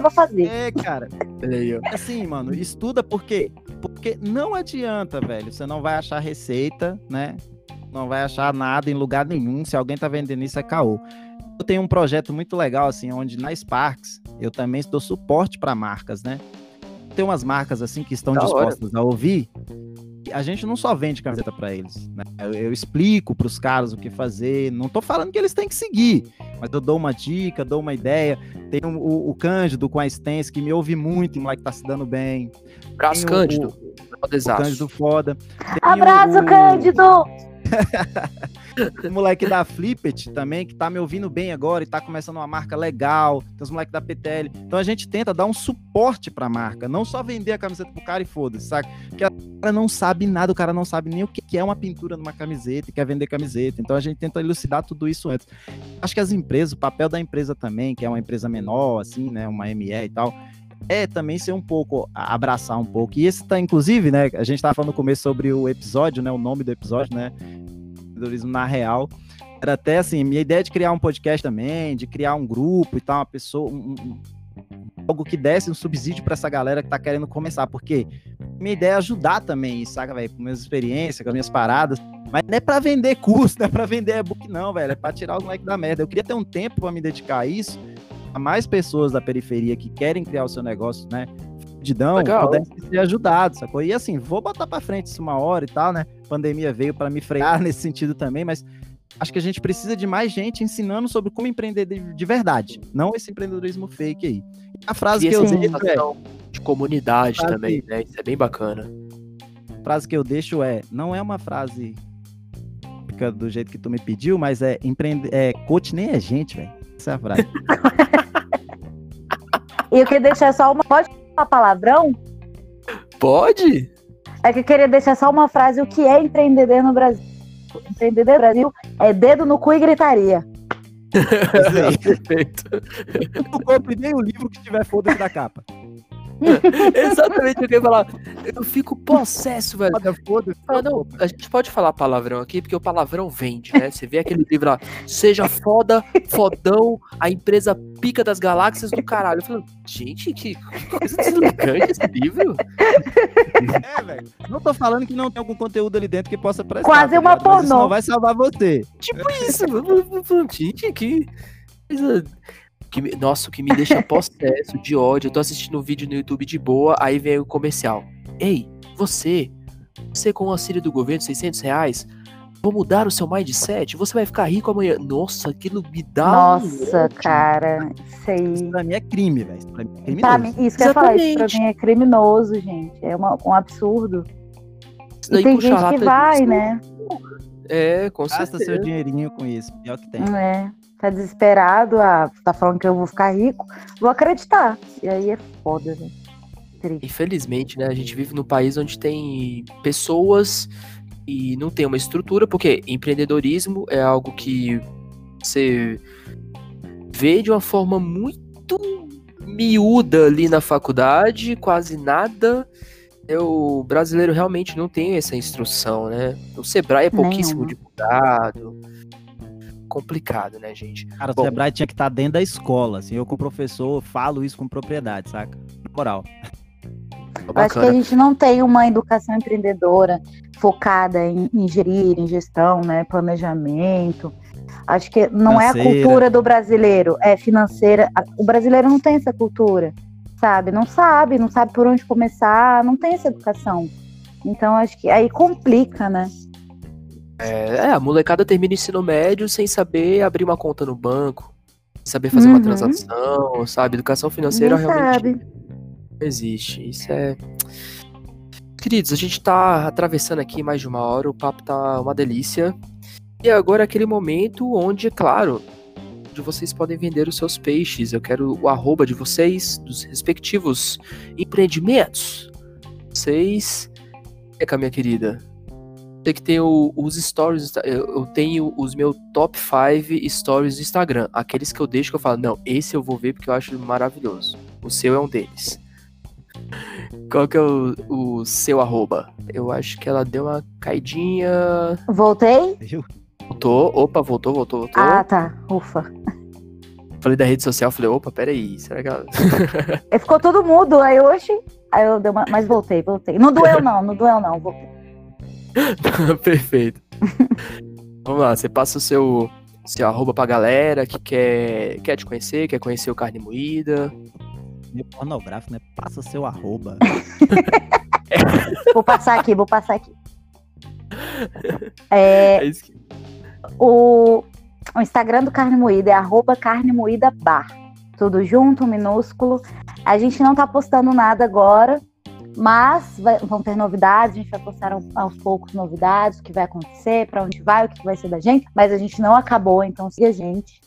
vou fazer. É, cara. Olha aí, ó. Assim, mano, estuda por quê? Porque não adianta, velho. Você não vai achar receita, né? Não vai achar nada em lugar nenhum. Se alguém tá vendendo isso, é caô. Eu tenho um projeto muito legal, assim, onde na Sparks eu também dou suporte para marcas, né? Tem umas marcas, assim, que estão Da hora. dispostas a ouvir. A gente não só vende camiseta para eles, né? Eu, eu explico pros caras o que fazer. Não tô falando que eles têm que seguir, mas eu dou uma dica, dou uma ideia. Tem o, o, o Cândido com a Stance, que me ouve muito, e o moleque tá se dando bem. Braço Tem o- Cândido. O, o Podesaço. Cândido foda. Tem Abraço, o- Cândido! O [LAUGHS] moleque da Flippet também, que tá me ouvindo bem agora e tá começando uma marca legal. Tem os moleques da PTL. Então a gente tenta dar um suporte pra marca, não só vender a camiseta pro cara e foda-se, saca? Porque o cara não sabe nada, o cara não sabe nem o que é uma pintura numa camiseta e quer vender camiseta. Então a gente tenta elucidar tudo isso antes. Acho que as empresas, o papel da empresa também, que é uma empresa menor, assim, né? Uma ME e tal é também ser um pouco, abraçar um pouco. E esse tá, inclusive, né? A gente tava falando no começo sobre o episódio, né? O nome do episódio, né? Empreendedorismo na real. Era até assim, minha ideia de criar um podcast também, de criar um grupo e tal, uma pessoa, um, um, algo que desse um subsídio para essa galera que tá querendo começar, porque minha ideia é ajudar também, saca, velho, com minhas experiências, com as minhas paradas, mas não é para vender curso, [LAUGHS] não é para vender e-book não, velho, é para tirar os moleques da merda. Eu queria ter um tempo para me dedicar a isso, mais pessoas da periferia que querem criar o seu negócio, né? Fudidão, pudessem ser ajudados, sacou? E assim, vou botar para frente isso uma hora e tal, né? pandemia veio para me frear [LAUGHS] nesse sentido também, mas acho que a gente precisa de mais gente ensinando sobre como empreender de, de verdade, não esse empreendedorismo fake aí. A frase e que eu usei é de comunidade também, né? Isso é bem bacana. A frase que eu deixo é, não é uma frase do jeito que tu me pediu, mas é empreender, é coach nem é gente, velho. Essa é a frase. [LAUGHS] e eu queria deixar só uma. Pode falar palavrão? Pode? É que eu queria deixar só uma frase: o que é empreender no Brasil? Empreender no Brasil é dedo no cu e gritaria. [LAUGHS] Perfeito. Não compre nem o livro que tiver foda-se da capa. [LAUGHS] Exatamente o que eu ia falar. Eu fico possesso, velho. Foda, ah, não, a gente pode falar palavrão aqui, porque o palavrão vende, né? Você vê aquele livro lá, seja foda, fodão, a empresa pica das galáxias do caralho. Eu falo, gente, que coisa deselegante esse livro. É, velho. Não tô falando que não tem algum conteúdo ali dentro que possa prestar. Quase tá uma pornô. Isso não vai salvar você. Tipo isso. gente, que coisa que, nossa, o que me deixa possesso de ódio. Eu tô assistindo um vídeo no YouTube de boa, aí vem o comercial. Ei, você, você com o auxílio do governo, 600 reais, vou mudar o seu mindset, você vai ficar rico amanhã. Nossa, aquilo me dá Nossa, um cara, isso aí... Isso pra mim é crime, velho. Isso pra mim é criminoso. Pra mim, isso que eu ia falar, isso pra mim é criminoso, gente. É uma, um absurdo. E tem gente que vai, né? É, com Gasta certeza. seu dinheirinho com isso, pior que tem. É tá desesperado, ah, tá falando que eu vou ficar rico, vou acreditar. E aí é foda, né? Infelizmente, né? A gente vive num país onde tem pessoas e não tem uma estrutura, porque empreendedorismo é algo que você vê de uma forma muito miúda ali na faculdade, quase nada. O brasileiro realmente não tem essa instrução, né? O Sebrae é pouquíssimo divulgado complicado, né, gente? Cara, Bom, o Sebrae tinha que estar tá dentro da escola, assim, eu como professor falo isso com propriedade, saca? Na moral. Eu acho que a gente não tem uma educação empreendedora focada em, em gerir, em gestão, né, planejamento. Acho que não financeira. é a cultura do brasileiro, é financeira. O brasileiro não tem essa cultura, sabe? Não sabe, não sabe por onde começar, não tem essa educação. Então acho que aí complica, né? É, é, a molecada termina o ensino médio sem saber abrir uma conta no banco, sem saber fazer uhum. uma transação, sabe? Educação financeira Nem realmente sabe. não existe. Isso é. Queridos, a gente tá atravessando aqui mais de uma hora, o papo tá uma delícia. E agora é aquele momento onde, é claro, onde vocês podem vender os seus peixes. Eu quero o arroba de vocês, dos respectivos empreendimentos. Vocês. É, minha querida, tem que ter o, os stories. Eu, tenho os meus top 5 stories do Instagram. Aqueles que eu deixo que eu falo, não, esse eu vou ver porque eu acho maravilhoso. O seu é um deles. Qual que é o, o seu arroba? Eu acho que ela deu uma caidinha. Voltei? Voltou. Opa, voltou, voltou, voltou. Ah, tá. Ufa. Falei da rede social, falei, opa, peraí, será que ela. [LAUGHS] Ficou todo mudo, aí hoje. Aí eu dei uma. Mas voltei, voltei. Não doeu, não, não doeu, não, voltei. [LAUGHS] Perfeito. [LAUGHS] Vamos lá, você passa o seu, seu arroba pra galera que quer, quer te conhecer, quer conhecer o Carne Moída. Meu pornográfico, né? Passa seu arroba. [LAUGHS] vou passar aqui, vou passar aqui. É, é que... o, o Instagram do Carne Moída é arroba carne moída bar. Tudo junto, minúsculo. A gente não tá postando nada agora, Mas vai, vão ter novidades, a gente vai postar aos poucos novidades, o que vai acontecer, para onde vai, o que vai ser da gente. Mas a gente não acabou, então siga a gente.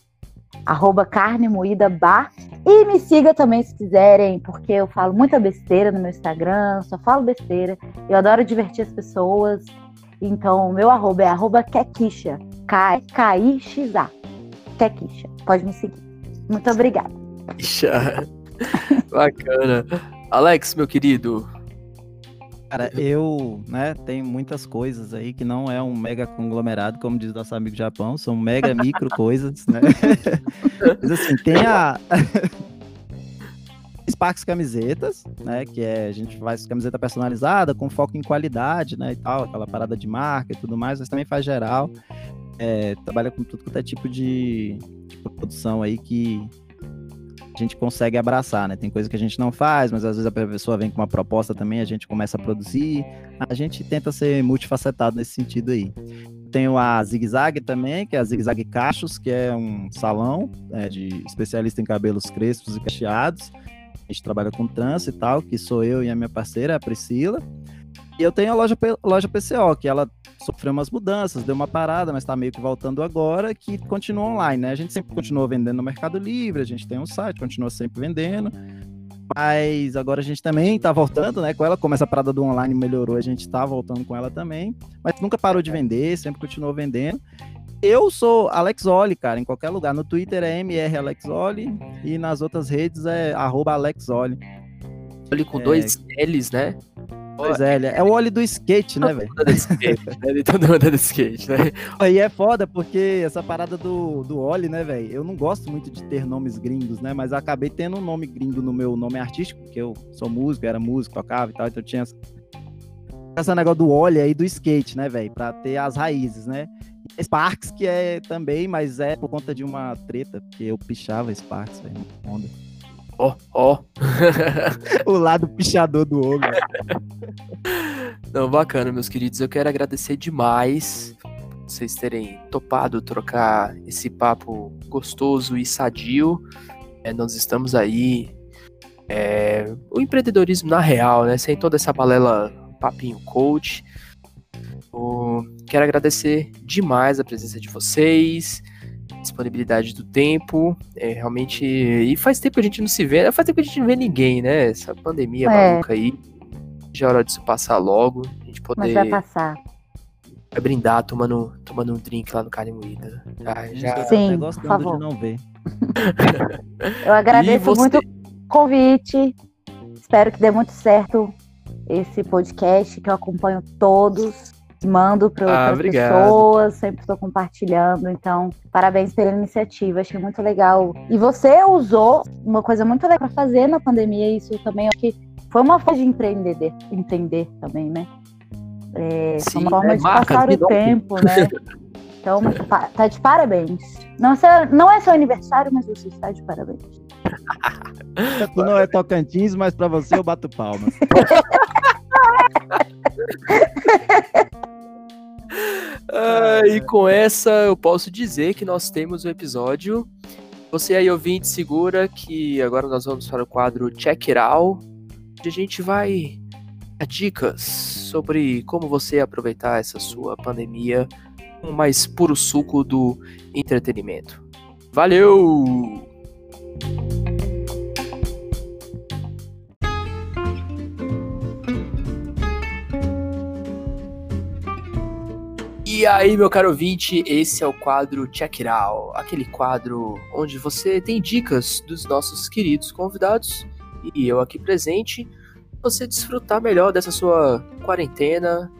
Arroba carne moída bar. E me siga também se quiserem, porque eu falo muita besteira no meu Instagram, só falo besteira. Eu adoro divertir as pessoas. Então, meu arroba é arroba Kekisha. K-I-X-A. Kekisha. Pode me seguir. Muito obrigada. [LAUGHS] Bacana. Alex, meu querido. Cara, [LAUGHS] eu, né, tem muitas coisas aí que não é um mega conglomerado, como diz nosso amigo Japão, são mega [LAUGHS] micro coisas, né? [LAUGHS] Mas assim, tem a Sparks Camisetas, né, que é a gente faz camiseta personalizada com foco em qualidade, né, e tal, aquela parada de marca e tudo mais, mas também faz geral. É, trabalha com tudo quanto é tipo de, de produção aí que gente consegue abraçar, né? Tem coisa que a gente não faz, mas às vezes a pessoa vem com uma proposta também, a gente começa a produzir. A gente tenta ser multifacetado nesse sentido aí. Tenho a Zig Zag também, que é a Zig Zag Cachos, que é um salão é, de especialista em cabelos crespos e cacheados. A gente trabalha com trança e tal, que sou eu e a minha parceira, a Priscila. E eu tenho a loja, loja PCO, que ela sofreu umas mudanças, deu uma parada, mas está meio que voltando agora, que continua online, né? A gente sempre continua vendendo no Mercado Livre, a gente tem um site, continua sempre vendendo. Mas agora a gente também está voltando, né? Com ela, como essa parada do online melhorou, a gente está voltando com ela também. Mas nunca parou de vender, sempre continuou vendendo. Eu sou Alex Oli, cara, em qualquer lugar. No Twitter é MR Alex Oli e nas outras redes é arroba Alex Oli. Oli com é... dois L's, né? Pois é, é o óleo do skate, né, velho? Ele todo mundo do skate, né? Aí é foda, porque essa parada do, do óleo, né, velho? Eu não gosto muito de ter nomes gringos, né? Mas acabei tendo um nome gringo no meu nome artístico, porque eu sou músico, era músico, tocava e tal, então eu tinha esse negócio do óleo aí do skate, né, velho? Pra ter as raízes, né? Sparks, que é também, mas é por conta de uma treta, porque eu pichava Sparks, velho, onda. Ó, ó. [LAUGHS] o lado pichador do ogro. Não, bacana, meus queridos. Eu quero agradecer demais vocês terem topado trocar esse papo gostoso e sadio. É, nós estamos aí. É, o empreendedorismo na real, né? Sem toda essa balela papinho coach. quero agradecer demais a presença de vocês disponibilidade do tempo. É, realmente. E faz tempo que a gente não se vê. Faz tempo que a gente não vê ninguém, né? Essa pandemia é. maluca aí. Já é hora disso passar logo. A gente poder. Mas vai passar. Vai brindar tomando, tomando um drink lá no Carne Moída. Já, já... Sim, por favor. não ver. [LAUGHS] Eu agradeço muito o convite. Espero que dê muito certo esse podcast, que eu acompanho todos mando para ah, as pessoas, sempre estou compartilhando. Então, parabéns pela iniciativa, achei muito legal. E você usou uma coisa muito legal para fazer na pandemia, isso também acho que foi uma forma de empreender, entender também, né? É, Sim, uma forma é, de passar o tempo, né? Então, tá de parabéns. Não, não é seu aniversário, mas você está de parabéns. tu não é Tocantins, mas para você eu bato palmas. [LAUGHS] Ah, e com essa eu posso dizer que nós temos o um episódio. Você aí ouvinte segura que agora nós vamos para o quadro Check It Out, onde a gente vai dar dicas sobre como você aproveitar essa sua pandemia com o mais puro suco do entretenimento. Valeu! E aí, meu caro ouvinte, esse é o quadro Check It Out, aquele quadro onde você tem dicas dos nossos queridos convidados e eu aqui presente, você desfrutar melhor dessa sua quarentena,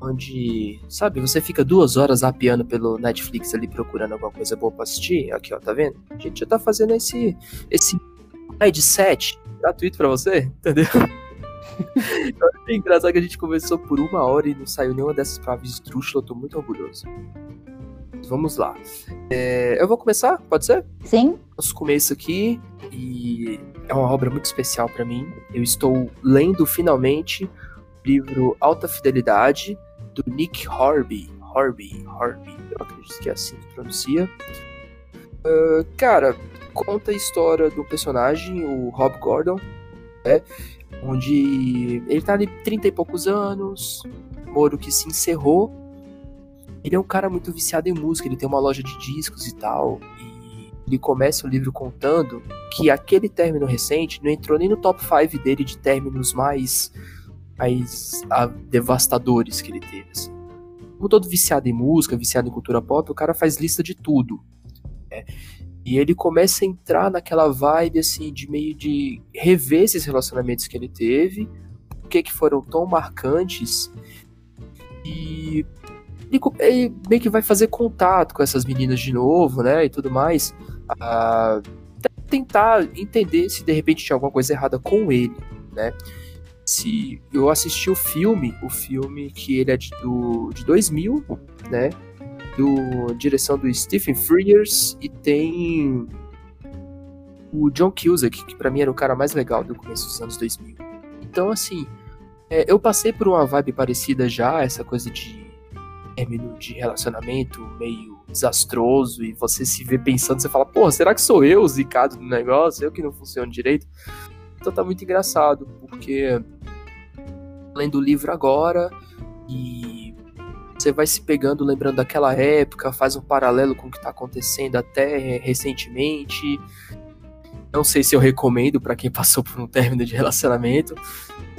onde, sabe, você fica duas horas apiando pelo Netflix ali procurando alguma coisa boa pra assistir. Aqui, ó, tá vendo? A gente já tá fazendo esse, esse headset gratuito pra você, entendeu? Engraçado que a gente conversou por uma hora e não saiu nenhuma dessas palavras esdrúxulas, eu tô muito orgulhoso. Vamos lá. É, eu vou começar, pode ser? Sim. Nosso começo aqui, e é uma obra muito especial para mim. Eu estou lendo finalmente o livro Alta Fidelidade, do Nick Horby. Horby, Horby, eu acredito que é assim que pronuncia. Uh, cara, conta a história do personagem, o Rob Gordon, né? Onde ele tá ali 30 e poucos anos, Moro que se encerrou. Ele é um cara muito viciado em música, ele tem uma loja de discos e tal, e ele começa o livro contando que aquele término recente não entrou nem no top 5 dele de términos mais, mais devastadores que ele teve. Assim. Como todo viciado em música, viciado em cultura pop, o cara faz lista de tudo. Né? E ele começa a entrar naquela vibe assim de meio de rever esses relacionamentos que ele teve, por que foram tão marcantes e ele, ele meio que vai fazer contato com essas meninas de novo, né, e tudo mais, a tentar entender se de repente tinha alguma coisa errada com ele, né. Se eu assisti o filme, o filme que ele é de, do, de 2000, né, do direção do Stephen Frears e tem o John Cusack, que para mim era o cara mais legal do começo dos anos 2000. Então, assim, é, eu passei por uma vibe parecida já, essa coisa de término de relacionamento meio desastroso e você se vê pensando, você fala, porra, será que sou eu zicado do negócio? Eu que não funciono direito? Então tá muito engraçado, porque lendo o livro agora e você vai se pegando, lembrando daquela época, faz um paralelo com o que tá acontecendo até recentemente. Não sei se eu recomendo para quem [LAUGHS] passou por um término de relacionamento,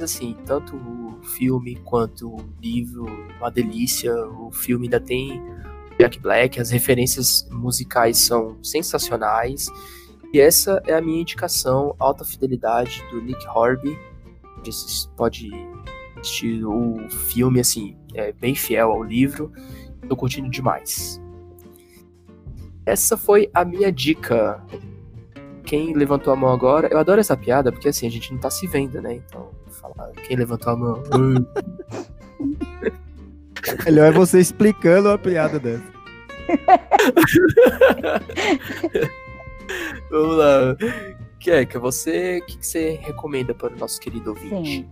assim, tanto o filme quanto o livro, uma delícia. O filme ainda tem Jack Black, as referências musicais são sensacionais. E essa é a minha indicação, Alta Fidelidade, do Nick Horby. Você pode assistir o filme, assim, é bem fiel ao livro. Tô curtindo demais. Essa foi a minha dica. Quem levantou a mão agora, eu adoro essa piada, porque assim, a gente não tá se vendo, né? Então, falar. Quem levantou a mão? [LAUGHS] Melhor é você explicando a piada dessa. [LAUGHS] Vamos lá. Keka, você, o que, que, você recomenda para o nosso querido ouvinte? Sim.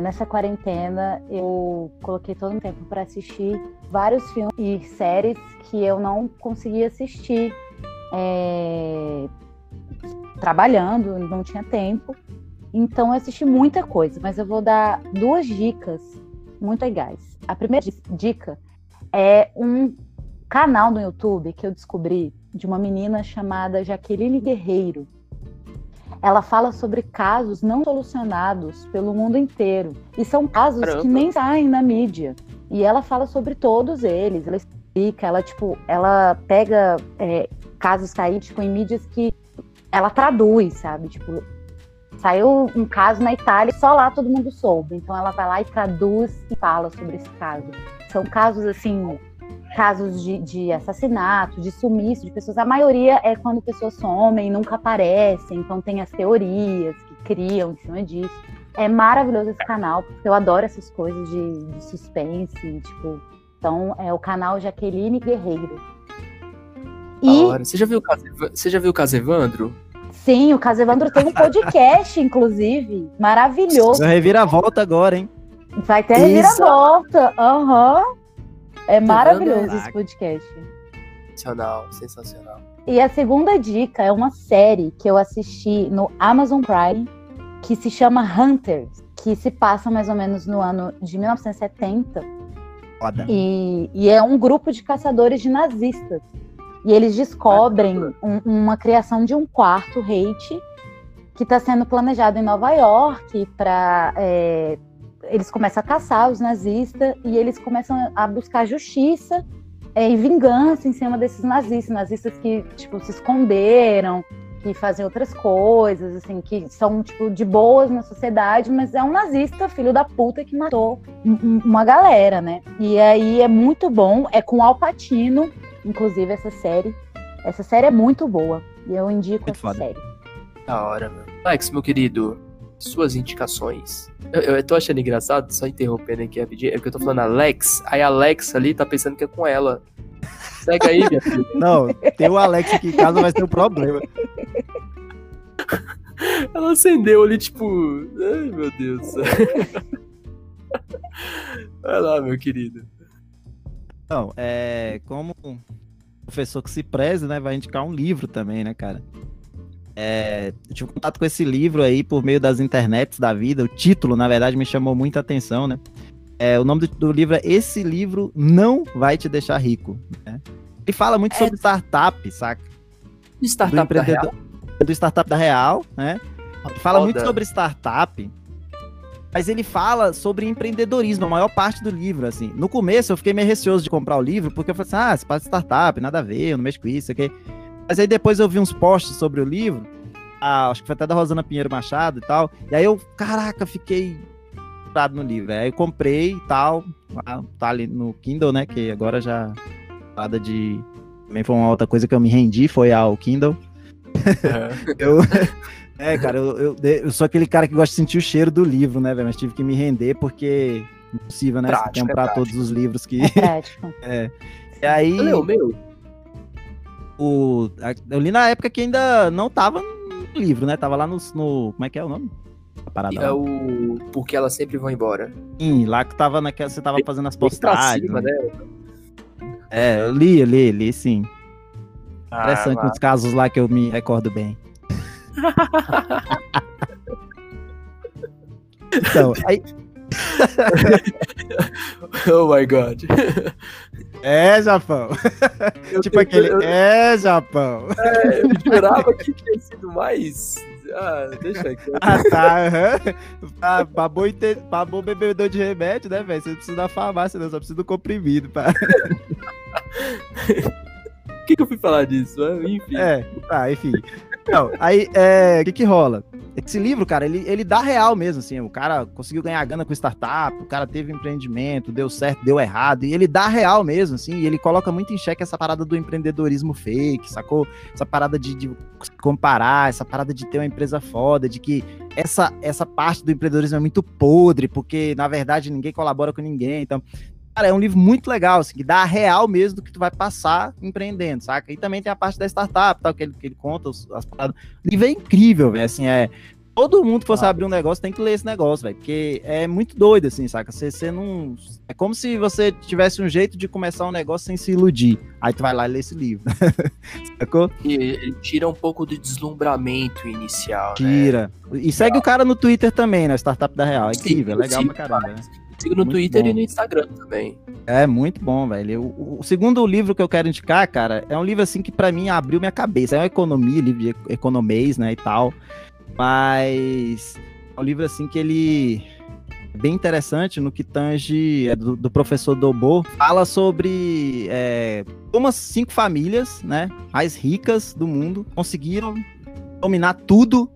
Nessa quarentena, eu coloquei todo o tempo para assistir vários filmes e séries que eu não conseguia assistir é... trabalhando, não tinha tempo. Então eu assisti muita coisa, mas eu vou dar duas dicas muito legais. A primeira dica é um canal no YouTube que eu descobri de uma menina chamada Jaqueline Guerreiro. Ela fala sobre casos não solucionados pelo mundo inteiro. E são casos Caramba. que nem saem na mídia. E ela fala sobre todos eles. Ela explica, ela, tipo, ela pega é, casos caídos tipo, em mídias que ela traduz, sabe? Tipo, Saiu um caso na Itália, só lá todo mundo soube. Então ela vai lá e traduz e fala sobre esse caso. São casos assim, casos de, de assassinato, de sumiço de pessoas. A maioria é quando pessoas somem e nunca aparecem. Então tem as teorias que criam em cima disso. É maravilhoso esse canal, porque eu adoro essas coisas de, de suspense, tipo. Então é o canal Jaqueline Guerreiro. E... Você já viu você já viu o caso Evandro? Sim, o Caso Evandro tem um podcast, inclusive. Maravilhoso. Vai reviravolta agora, hein? Vai ter reviravolta. Aham. Uhum. É maravilhoso esse podcast. Sensacional, sensacional. E a segunda dica é uma série que eu assisti no Amazon Prime, que se chama Hunters, que se passa mais ou menos no ano de 1970. Foda. E, e é um grupo de caçadores de nazistas. E eles descobrem um, uma criação de um quarto hate que está sendo planejado em Nova York para é, eles começam a caçar os nazistas e eles começam a buscar justiça é, e vingança em cima desses nazistas, nazistas que tipo se esconderam, que fazem outras coisas, assim, que são tipo de boas na sociedade, mas é um nazista filho da puta que matou uma galera, né? E aí é muito bom, é com Al Pacino inclusive, essa série. Essa série é muito boa. E eu indico muito essa foda. série. Da hora, mano. Alex, meu querido, suas indicações. Eu, eu tô achando engraçado, só interrompendo aqui rapidinho, é porque eu tô falando Alex, aí a Alex ali tá pensando que é com ela. Segue aí, minha filha. [LAUGHS] Não, tem o Alex aqui em casa, vai ter um problema. Ela acendeu ali, tipo. Ai, meu Deus. Vai lá, meu querido. Então, é, como professor que se preze, né, vai indicar um livro também, né, cara? É, eu tive contato com esse livro aí por meio das internets da vida. O título, na verdade, me chamou muita atenção, né? É, o nome do, do, livro é Esse Livro Não Vai Te Deixar Rico. Né? Ele fala muito é... sobre startup, saca? Startup do, da Real? do startup da Real, né? Ele fala Foda. muito sobre startup, mas ele fala sobre empreendedorismo, a maior parte do livro, assim. No começo eu fiquei meio receoso de comprar o livro, porque eu falei assim, ah, você faz startup, nada a ver, eu não mexo com isso, aqui. Mas aí depois eu vi uns posts sobre o livro, ah, acho que foi até da Rosana Pinheiro Machado e tal, e aí eu, caraca, fiquei no livro. Aí eu comprei e tal, tá ali no Kindle, né, que agora já nada de também foi uma outra coisa que eu me rendi, foi ao Kindle. É. [LAUGHS] eu, é, cara, eu, eu, eu, sou aquele cara que gosta de sentir o cheiro do livro, né, velho? Mas tive que me render porque impossível, né? Prático, comprar é todos os livros que. É [LAUGHS] é. E aí. Leu meu? O, eu li na época que ainda não tava no livro, né? Tava lá no. no como é que é o nome? A parada é o. Porque elas sempre vão embora. Sim, lá que tava naquela. Você tava fazendo as postagens. Cima, né? É, eu li, eu li, li sim. Ah, Interessante os casos lá que eu me recordo bem. [LAUGHS] então, aí. [LAUGHS] oh my god. É, Japão. Eu tipo aquele. Eu... É, Japão. É, eu jurava que tinha sido mais. Ah, deixa aqui. Ah, tá. Uhum. Ah, babou, inte... babou bebedor de remédio, né, velho? Você não precisa da farmácia, não, só precisa do comprimido. Pá. [LAUGHS] Por que, que eu fui falar disso? Enfim. É, tá, enfim. Então, aí, é, o que que rola? Esse livro, cara, ele, ele dá real mesmo, assim, o cara conseguiu ganhar grana com startup, o cara teve um empreendimento, deu certo, deu errado, e ele dá real mesmo, assim, e ele coloca muito em xeque essa parada do empreendedorismo fake, sacou? Essa parada de, de comparar, essa parada de ter uma empresa foda, de que essa, essa parte do empreendedorismo é muito podre, porque, na verdade, ninguém colabora com ninguém, então Cara, é um livro muito legal, assim, que dá a real mesmo do que tu vai passar empreendendo, saca? E também tem a parte da startup, tal, que ele, que ele conta as, as paradas. O livro é incrível, velho, assim, é... Todo mundo que fosse ah. abrir um negócio tem que ler esse negócio, velho, porque é muito doido, assim, saca? Você, você não... É como se você tivesse um jeito de começar um negócio sem se iludir. Aí tu vai lá e lê esse livro, [LAUGHS] sacou? E ele tira um pouco do deslumbramento inicial, né? Tira. Né? E segue o cara no Twitter também, né? Startup da Real. É incrível, sim, é legal sim, pra caramba, né? Sigo no muito Twitter bom. e no Instagram também. É, muito bom, velho. O, o, segundo livro que eu quero indicar, cara, é um livro assim que para mim abriu minha cabeça. É uma economia, livro de economês, né, e tal. Mas é um livro assim que ele é bem interessante no que tange é do, do professor Dobô. Fala sobre é, como as cinco famílias, né, mais ricas do mundo conseguiram dominar tudo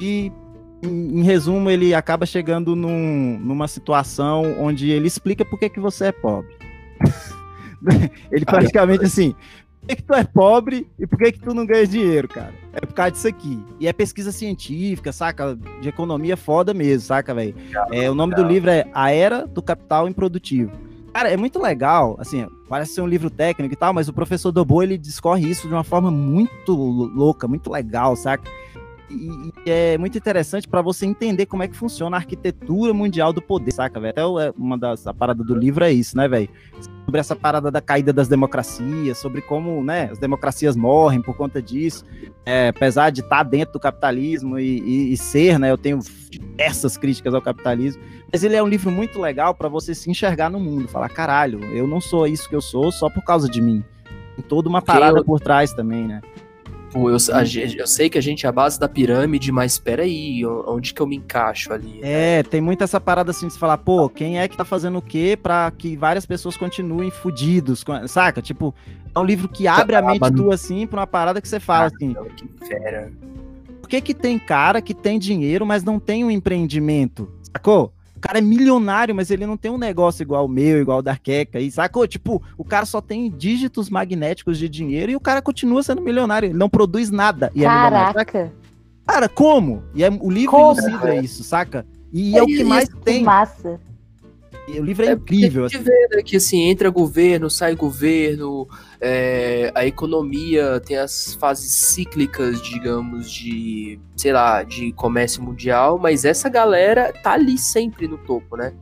e em, resumo, ele acaba chegando num, numa situação onde ele explica por que, que você é pobre. [LAUGHS] ele praticamente assim, por que, que tu é pobre e por que, que tu não ganha dinheiro, cara? É por causa disso aqui. E é pesquisa científica, saca? De economia foda mesmo, saca, velho? É, o nome do livro é A Era do Capital Improdutivo. Cara, é muito legal, assim, parece ser um livro técnico e tal, mas o professor Dobo, ele discorre isso de uma forma muito louca, muito legal, saca? E, e é muito interessante para você entender como é que funciona a arquitetura mundial do poder, saca, velho? Até é, uma das a parada do livro é isso, né, velho? Sobre essa parada da caída das democracias, sobre como, né, as democracias morrem por conta disso. É, apesar de estar tá dentro do capitalismo e, e, e ser, né, eu tenho diversas críticas ao capitalismo, mas ele é um livro muito legal para você se enxergar no mundo, falar, caralho, eu não sou isso que eu sou só por causa de mim. Tem toda uma parada eu... por trás também, né? Tipo, eu, a, eu sei que a gente é a base da pirâmide, mas peraí, onde que eu me encaixo ali? É, tem muito essa parada assim de se falar, pô, quem é que tá fazendo o quê pra que várias pessoas continuem fudidos, saca? Tipo, é um livro que abre a mente tua assim pra uma parada que você fala assim. Que fera. Por que que tem cara que tem dinheiro, mas não tem um empreendimento? Sacou? O cara é milionário, mas ele não tem um negócio igual o meu, igual o da Queca. E sacou? Tipo, o cara só tem dígitos magnéticos de dinheiro e o cara continua sendo milionário. Ele não produz nada. E Caraca. É cara, como? E é, o livro como? isso, saca? E é, é o que mais tem. Massa. O livro é, é incrível. A gente assim. vê né, que assim, entra governo, sai governo, é, a economia tem as fases cíclicas, digamos, de, sei lá, de comércio mundial, mas essa galera tá ali sempre no topo, né?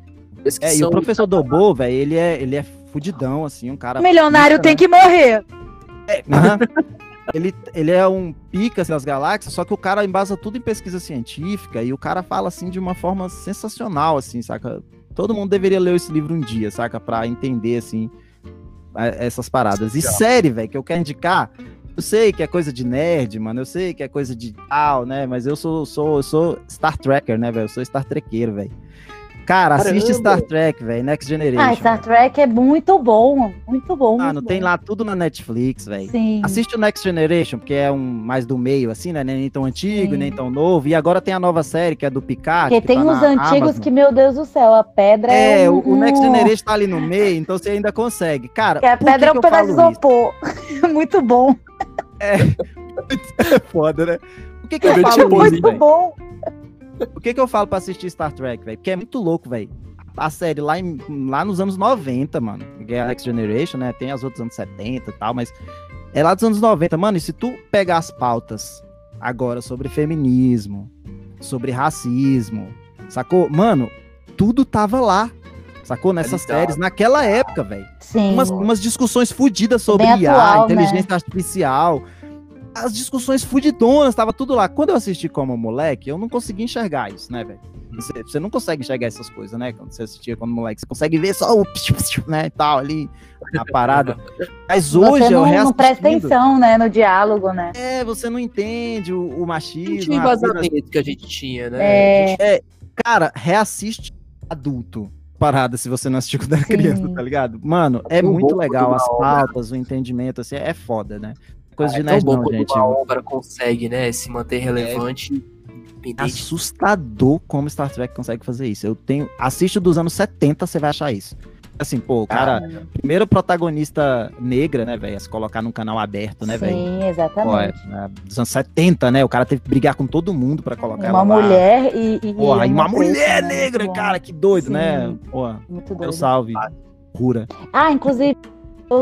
É, e o professor Dobô, velho, ele é, ele é fudidão, assim, um cara... Milionário tem né? que morrer! É, [LAUGHS] uhum. ele, ele é um pica assim, das galáxias, só que o cara embasa tudo em pesquisa científica e o cara fala assim de uma forma sensacional, assim, saca? Todo mundo deveria ler esse livro um dia, saca? Pra entender, assim, essas paradas. E série, velho, que eu quero indicar, eu sei que é coisa de nerd, mano, eu sei que é coisa de tal, né? Mas eu sou, sou, eu sou Star Trekker, né, velho? Eu sou Star Trequeiro, velho. Cara, Caramba. assiste Star Trek, velho, Next Generation. Ah, Star Trek é muito bom, muito bom. Ah, não bom. tem lá tudo na Netflix, velho. Sim. Assiste o Next Generation, porque é um mais do meio, assim, né? Nem tão antigo, Sim. nem tão novo. E agora tem a nova série, que é do Picard. Porque que tem tá os antigos Amazon. que, meu Deus do céu, a pedra é, É, um, o, o Next Generation tá ali no meio, então você ainda consegue. Cara, Que a por que pedra é um eu pedaço de isopor. [LAUGHS] muito bom. [LAUGHS] É foda, né? Por que, que eu É falo tipo isso, muito velho? bom. Por que, que eu falo pra assistir Star Trek, velho? Porque é muito louco, velho. A série lá, em- lá nos anos 90, mano. Que é Generation, né? Tem as outras anos 70 e tal, mas é lá dos anos 90, mano. E se tu pegar as pautas agora sobre feminismo, sobre racismo, sacou? Mano, tudo tava lá. Sacou? Nessas séries, naquela época, velho Sim. umas, umas discussões fudidas sobre Bem IA, atual, né? inteligência artificial. As discussões fudidonas, tava tudo lá. Quando eu assisti como moleque, eu não conseguia enxergar isso, né, velho? Você, você não consegue enxergar essas coisas, né? Quando você assistia como moleque, você consegue ver só o [LAUGHS] né, e tal ali, a [LAUGHS] parada. Mas hoje Você eu não, não presta reassistindo, atenção, né, no diálogo, né? É, você não entende o, o Não machismo. tinha a vida- embasamento que a gente tinha, né? É. Gente- Cara, reassiste adulto. Parada, se você não assistiu quando era Sim. criança, tá ligado? Mano, é tão muito legal. As pautas, o entendimento, assim, é foda, né? Coisa é de tão nerd bom não, gente. uma obra consegue, né, se manter relevante, É assustador como Star Trek consegue fazer isso. Eu tenho. Assiste o dos anos 70, você vai achar isso. Assim, pô, o cara, primeiro protagonista negra, né, velho? A se colocar num canal aberto, né, velho? Sim, Pô, é, exatamente. é, dos anos 70, né? O cara teve que brigar com todo mundo pra colocar Uma ela lá. mulher e, e, Porra, e uma mulher né? negra, cara, que doido, Sim. né? Porra, Muito doido. salve. Cura. Ah, inclusive,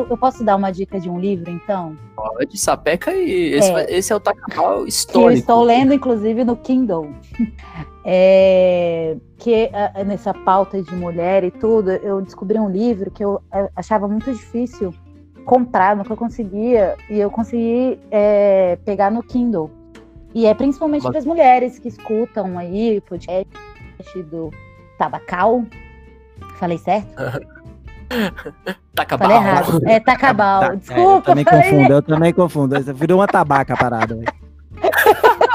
eu, eu posso dar uma dica de um livro, então? Pode, sapeca e esse, É. esse é o Takabal Que eu histórico. estou lendo, inclusive, no Kindle. [LAUGHS] É, que ah, nessa pauta de mulher e tudo, eu descobri um livro que eu ah, achava muito difícil comprar, nunca conseguia, e eu consegui é, pegar no Kindle. E é principalmente para as mulheres que escutam aí o podcast do Tabacal. Falei certo? [LAUGHS] [LAUGHS] Takabal. Falei errado. É Tacabal. Tá, é, eu Desculpa, também confundo, eu também confundo. Virou uma tabaca a parada, velho. [LAUGHS]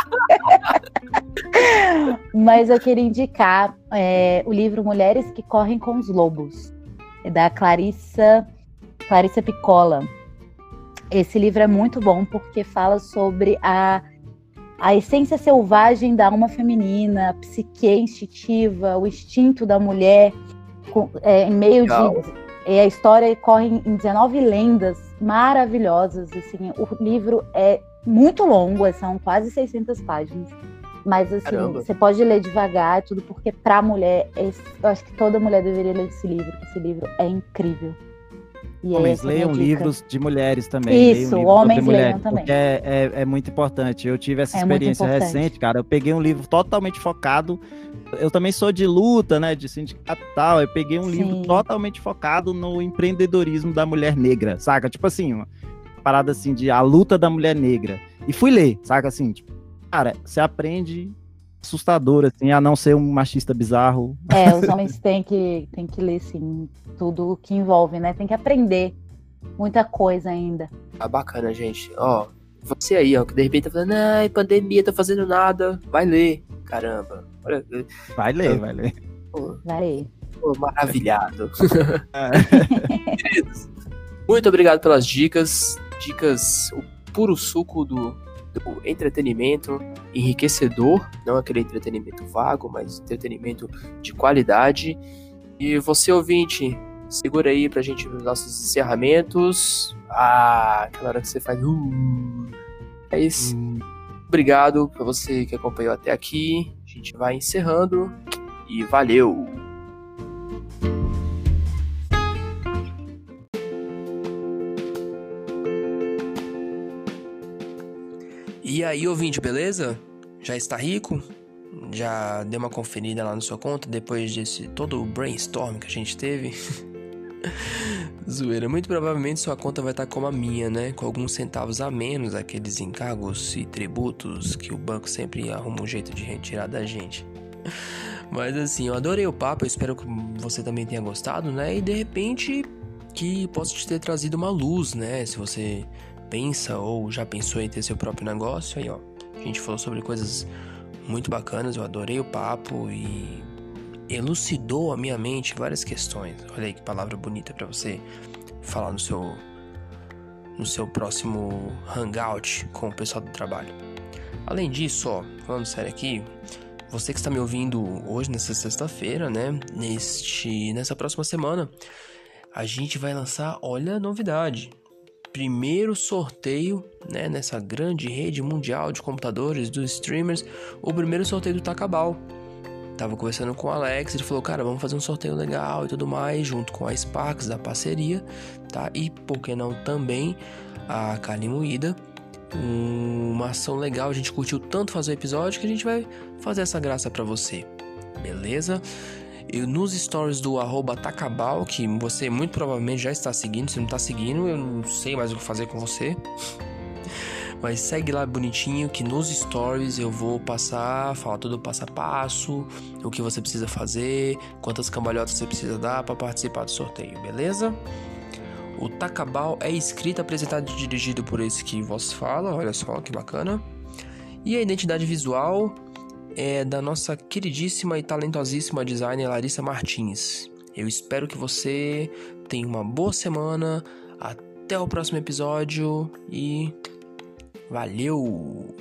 Mas eu queria indicar é, o livro Mulheres que Correm com os Lobos, é da Clarissa, Clarissa Piccola. Esse livro é muito bom porque fala sobre a, a essência selvagem da alma feminina, a psique instintiva, o instinto da mulher, com- é, em meio Legal. de. E a história corre em 19 lendas maravilhosas. Assim, o livro é muito longo, são quase 600 páginas. Mas assim, Caramba. você pode ler devagar, tudo, porque pra mulher, esse- eu acho que toda mulher deveria ler esse livro. Esse livro é incrível. E é Homens minha leiam livros de mulheres também. Isso, leiam homens mulheres, leiam também. É, é, é muito importante. Eu tive essa É experiência recente, cara. Eu peguei um livro totalmente focado. Eu também sou de luta, né? De sindicato e tal. Eu peguei um Sim. livro totalmente focado no empreendedorismo da mulher negra, saca? Tipo assim, uma parada assim de a luta da mulher negra. E fui ler, saca? Assim, tipo, cara, você aprende assustador, assim, a não ser um machista bizarro. É, [LAUGHS] os homens têm que, têm que ler, sim, tudo o que envolve, né? Tem que aprender muita coisa ainda. Ah, bacana, gente. Ó, você aí, ó, que de repente tá falando, ai, pandemia, tô fazendo nada. Vai ler. Caramba. Olha, Vai ler, vai ler. pô, Vai aí. pô, maravilhado. [LAUGHS] É. Queridos, muito obrigado pelas dicas. Dicas, o puro suco do, do entretenimento enriquecedor. Não aquele entretenimento vago, mas entretenimento de qualidade. E você, ouvinte, segura aí pra gente ver os nossos encerramentos. Ah, aquela hora que você faz. Uh, é isso. Obrigado pra você que acompanhou até aqui. A gente vai encerrando. E valeu! E aí, ouvinte, beleza? Já está rico? Já deu uma conferida lá na sua conta depois desse todo o brainstorm que a gente teve? [LAUGHS] Zoeira. Muito provavelmente sua conta vai estar como a minha, né? Com alguns centavos a menos, aqueles encargos e tributos que o banco sempre arruma um jeito de retirar da gente. [LAUGHS] Mas assim, eu adorei o papo, eu espero que você também tenha gostado, né? E de repente que possa te ter trazido uma luz, né? Se você pensa ou já pensou em ter seu próprio negócio, aí ó, a gente falou sobre coisas muito bacanas, eu adorei o papo e elucidou a minha mente várias questões. Olha aí que palavra bonita para você falar no seu no seu próximo hangout com o pessoal do trabalho. Além disso, ó, falando sério aqui, você que está me ouvindo hoje nessa sexta-feira, né? Neste nessa próxima semana, a gente vai lançar, olha a novidade. Primeiro sorteio, né, nessa grande rede mundial de computadores dos streamers, o primeiro sorteio do Takabal. Tava conversando com o Alex, ele falou, cara, vamos fazer um sorteio legal e tudo mais, junto com a Sparks da parceria, tá? E por que não também a carne moída. Uma ação legal, a gente curtiu tanto fazer o episódio que a gente vai fazer essa graça para você. Beleza? E nos stories do arroba Takabal, que você muito provavelmente já está seguindo, se não está seguindo, eu não sei mais o que fazer com você. [LAUGHS] Mas segue lá bonitinho que nos stories eu vou passar, falar todo o passo a passo, o que você precisa fazer, quantas cambalhotas você precisa dar para participar do sorteio, beleza? O Takabal é escrito, apresentado e dirigido por esse que vos fala, olha só que bacana. E a identidade visual é da nossa queridíssima e talentosíssima designer Larissa Martins. Eu espero que você tenha uma boa semana. Até o próximo episódio e Valeu!